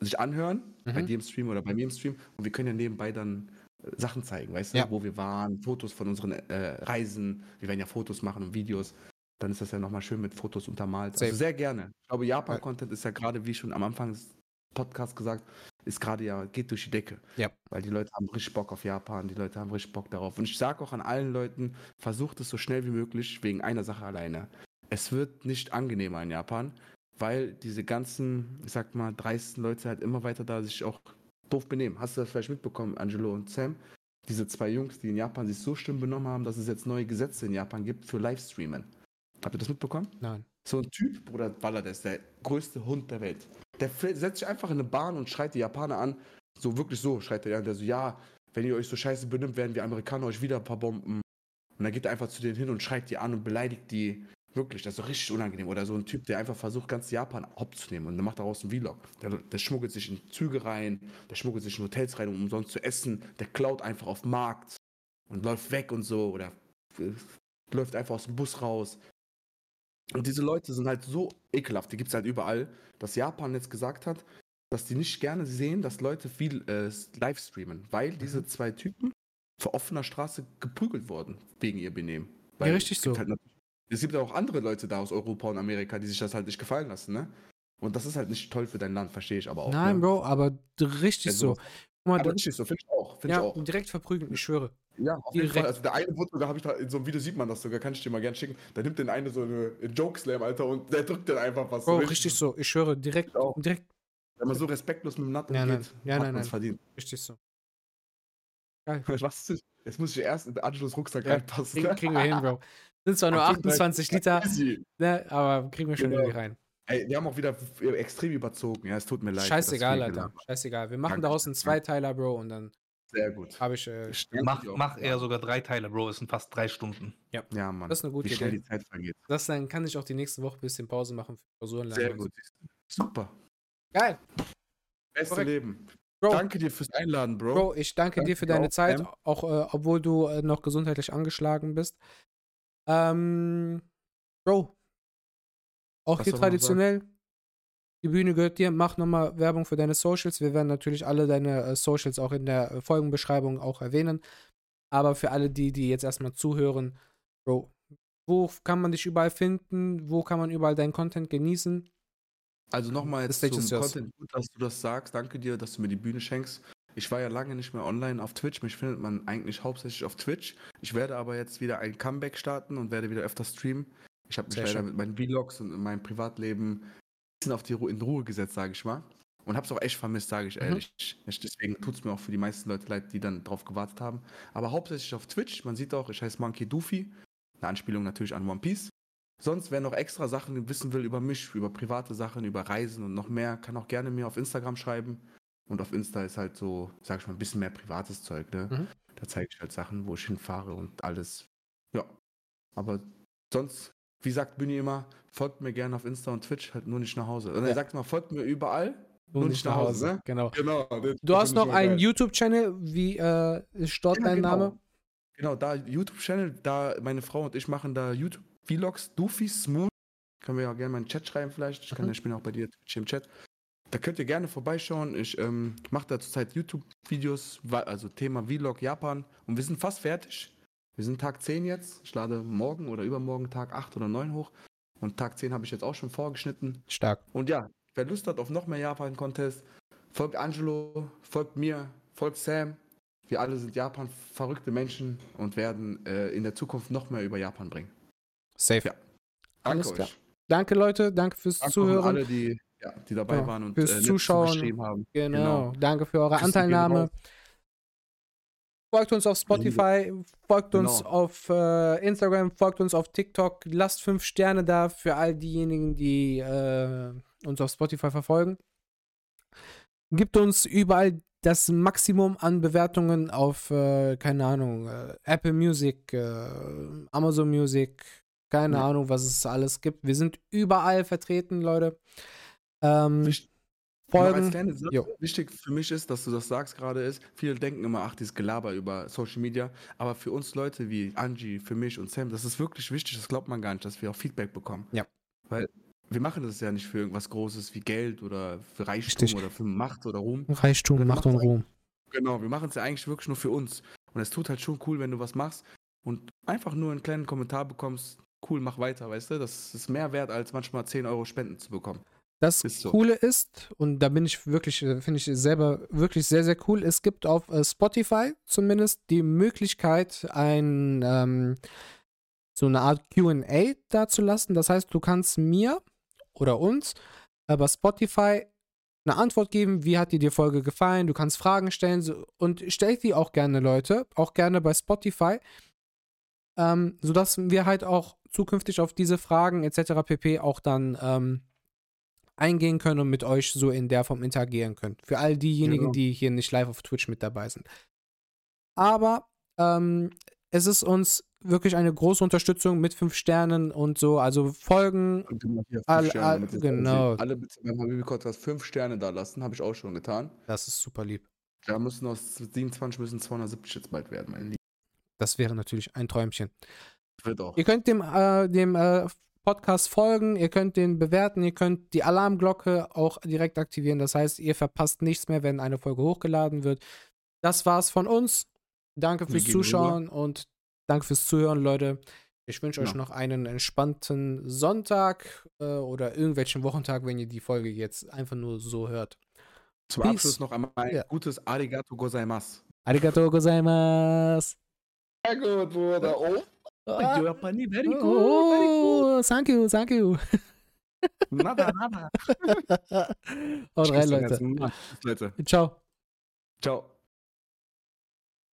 sich anhören, bei Mhm. dir im Stream oder bei mir im Stream. Und wir können ja nebenbei dann äh, Sachen zeigen, weißt du, Ja. wo wir waren, Fotos von unseren äh, Reisen. Wir werden ja Fotos machen und Videos. Dann ist das ja nochmal schön mit Fotos untermalt. Safe. Also sehr gerne. Ich glaube, Japan-Content ist ja gerade, wie schon am Anfang des Podcasts gesagt, ist gerade ja, geht durch die Decke. Ja. Weil die Leute haben richtig Bock auf Japan, die Leute haben richtig Bock darauf. Und ich sage auch an allen Leuten, versucht es so schnell wie möglich, wegen einer Sache alleine. Es wird nicht angenehmer in Japan, weil diese ganzen, ich sag mal, dreisten Leute halt immer weiter da sich auch doof benehmen. Hast du das vielleicht mitbekommen, Angelo und Sam? Diese zwei Jungs, die in Japan sich so schlimm benommen haben, dass es jetzt neue Gesetze in Japan gibt für Livestreamen. Habt ihr das mitbekommen? Nein. So ein Typ, Bruder Baller, der ist der größte Hund der Welt. Der setzt sich einfach in eine Bahn und schreit die Japaner an. So wirklich so schreit er an. Der so, ja, wenn ihr euch so scheiße benimmt, werden wir Amerikaner euch wieder ein paar Bomben. Und dann geht er einfach zu denen hin und schreit die an und beleidigt die. Wirklich, das ist doch richtig unangenehm. Oder so ein Typ, der einfach versucht, ganz Japan hops und dann macht daraus einen Vlog. Der, der schmuggelt sich in Züge rein, der schmuggelt sich in Hotels rein, um umsonst zu essen. Der klaut einfach auf Markt und läuft weg und so. Oder äh, läuft einfach aus dem Bus raus. Und diese Leute sind halt so ekelhaft, die gibt es halt überall, dass Japan jetzt gesagt hat, dass die nicht gerne sehen, dass Leute viel äh, live streamen, weil diese zwei Typen vor offener Straße geprügelt wurden wegen ihr Benehmen. Weil richtig es gibt so. Halt, es gibt ja auch andere Leute da aus Europa und Amerika, die sich das halt nicht gefallen lassen, ne? Und das ist halt nicht toll für dein Land, verstehe ich aber auch. Nein, ne? Bro, aber richtig Also, so. Guck mal, Aber richtig so, finde ich auch. Find ja, ich auch. direkt verprügeln, ich schwöre. Ja, auf jeden. Fall. Also der eine wurde sogar, habe ich da, in so einem Video sieht man das sogar, kann ich dir mal gerne schicken. Da nimmt den eine so eine Joke-Slam, Alter, und der drückt den einfach was. So richtig so, ich schwöre, direkt, auch. direkt, Wenn man so respektlos mit dem Natt Ja, nein. umgeht, Ja, hat nein, man's nein. verdient. richtig so. Was ist Jetzt muss ich erst in Anschluss Rucksack Ja, reinpassen. Kriegen, kriegen wir hin, Bro. Sind zwar nur 28 Liter, ne, aber kriegen wir schon Genau. irgendwie rein. Ey, wir haben auch wieder extrem überzogen. Ja, es tut mir leid. Scheißegal, Alter. Scheißegal. Wir machen Danke. daraus einen Zweiteiler, Bro, und dann. Sehr gut. habe ich. Äh, Mach, mach eher sogar drei Teile, Bro. Es sind fast drei Stunden. Ja, Mann. Das ist eine gute Wie schnell Idee. die Zeit vergeht. das dann kann ich auch die nächste Woche ein bisschen Pause machen für Klausuren Sehr gut. Super. Geil. Beste Korrekt. Leben. Bro, Danke dir fürs Einladen, Bro. Bro, ich danke Danke dir für deine auch, Zeit, auch äh, obwohl du äh, noch gesundheitlich angeschlagen bist. Ähm, Bro, auch Was hier traditionell, die Bühne gehört dir. Mach nochmal Werbung für deine Socials. Wir werden natürlich alle deine äh, Socials auch in der äh, Folgenbeschreibung auch erwähnen. Aber für alle die, die jetzt erstmal zuhören, Bro, wo kann man dich überall finden? Wo kann man überall deinen Content genießen? Also nochmal jetzt zum. Content, gut, dass du das sagst. Danke dir, dass du mir die Bühne schenkst. Ich war ja lange nicht mehr online auf Twitch. Mich findet man eigentlich hauptsächlich auf Twitch. Ich werde aber jetzt wieder ein Comeback starten und werde wieder öfter streamen. Ich habe mich leider mit meinen Vlogs und in meinem Privatleben bisschen auf die Ru in Ruhe gesetzt, sage ich mal. Und habe es auch echt vermisst, sage ich Mhm. ehrlich. Ich- Deswegen tut es mir auch für die meisten Leute leid, die dann drauf gewartet haben. Aber hauptsächlich auf Twitch. Man sieht auch, ich heiße Monkey Doofy. Eine Anspielung natürlich an One Piece. Sonst, wer noch extra Sachen wissen will über mich, über private Sachen, über Reisen und noch mehr, kann auch gerne mir auf Instagram schreiben. Und auf Insta ist halt so, sag ich mal, ein bisschen mehr privates Zeug, ne? Mhm. Da zeige ich halt Sachen, wo ich hinfahre und alles. Ja. Aber sonst, wie sagt Bühni immer, folgt mir gerne auf Insta und Twitch, halt nur nicht nach Hause. Und er Ja. sagt immer, folgt mir überall, Nur nicht nach Hause. ne? Genau. Genau. Du hast noch mal einen. YouTube-Channel. Wie äh, ist dort Ja, dein genau. Name? Genau, da YouTube-Channel, da meine Frau und ich machen da YouTube-Vlogs, Doofy Smooth. Können wir ja gerne mal in den Chat schreiben vielleicht. Ich, kann, Mhm. ich bin auch bei dir Twitch im Chat. Da könnt ihr gerne vorbeischauen. Ich ähm, mache da zurzeit YouTube-Videos, also Thema Vlog Japan. Und wir sind fast fertig. Wir sind Tag 10 jetzt. Ich lade morgen oder übermorgen Tag 8 oder 9 hoch. Und Tag 10 habe ich jetzt auch schon vorgeschnitten. Stark. Und ja, wer Lust hat auf noch mehr Japan-Contest, folgt Angelo, folgt mir, folgt Sam. Wir alle sind Japan-verrückte Menschen und werden äh, in der Zukunft noch mehr über Japan bringen. Safe. Ja. Alles Danke klar. euch. Danke, Leute. Danke fürs Danke Zuhören. alle, die, ja, die dabei Ja, waren und fürs äh, Zuschauen. haben. Genau. Genau. Danke für eure gehen Anteilnahme. Folgt uns auf Spotify, folgt uns Genau. auf äh, Instagram, folgt uns auf TikTok. Lasst fünf Sterne da für all diejenigen, die äh, uns auf Spotify verfolgen. Gibt uns überall das Maximum an Bewertungen auf, äh, keine Ahnung, äh, Apple Music, äh, Amazon Music, keine Ja. Ahnung, was es alles gibt. Wir sind überall vertreten, Leute. Ähm, folgen. Sache, wichtig für mich ist, dass du das sagst gerade ist, viele denken immer, ach, dieses Gelaber über Social Media, aber für uns Leute wie Angie, für mich und Sam, das ist wirklich wichtig, das glaubt man gar nicht, dass wir auch Feedback bekommen. Ja. Weil wir machen das ja nicht für irgendwas Großes wie Geld oder für Reichtum Richtig. oder für Macht oder Ruhm. Reichtum, Macht und Ruhm. Genau, wir machen es ja eigentlich wirklich nur für uns. Und es tut halt schon cool, wenn du was machst und einfach nur einen kleinen Kommentar bekommst, cool, mach weiter, weißt du? Das ist mehr wert, als manchmal 10 Euro Spenden zu bekommen. Das Ist so. Coole ist, und da bin ich wirklich, äh, finde ich selber wirklich sehr, sehr cool, es gibt auf äh, Spotify zumindest die Möglichkeit, ein, ähm, so eine Art QA dazulassen. Das heißt, du kannst mir oder uns über Spotify eine Antwort geben, wie hat dir die Folge gefallen, du kannst Fragen stellen und stellt die auch gerne, Leute, auch gerne bei Spotify, ähm, sodass wir halt auch zukünftig auf diese Fragen etc. pp. auch dann ähm, eingehen können und mit euch so in der Form interagieren können. Für all diejenigen, Genau. die hier nicht live auf Twitch mit dabei sind. Aber ähm, es ist uns wirklich eine große Unterstützung mit fünf Sternen und so. Also folgen. All- all- genau. Alle bitte beim Habibi Podcast fünf Sterne da lassen, habe ich auch schon getan. Das ist super lieb. Da müssen aus 27 müssen 270 jetzt bald werden, mein Lieber. Das wäre natürlich ein Träumchen. Wird auch. Ihr könnt dem, äh, dem äh, Podcast folgen, ihr könnt den bewerten, ihr könnt die Alarmglocke auch direkt aktivieren. Das heißt, ihr verpasst nichts mehr, wenn eine Folge hochgeladen wird. Das war's von uns. Danke fürs Zuschauen und danke fürs Zuhören, Leute. Ich wünsche euch Ja. noch einen entspannten Sonntag äh, oder irgendwelchen Wochentag, wenn ihr die Folge jetzt einfach nur so hört. Zum Peace. Abschluss noch einmal ein Ja. gutes Arigato gozaimasu. Arigato gozaimasu. Sehr gut, Bruder. Oh, Ah, thank ah. you, Very cool. Oh, very cool. Thank you, thank you. Nada, nada. All right, Leute. Leute. Ciao. Ciao.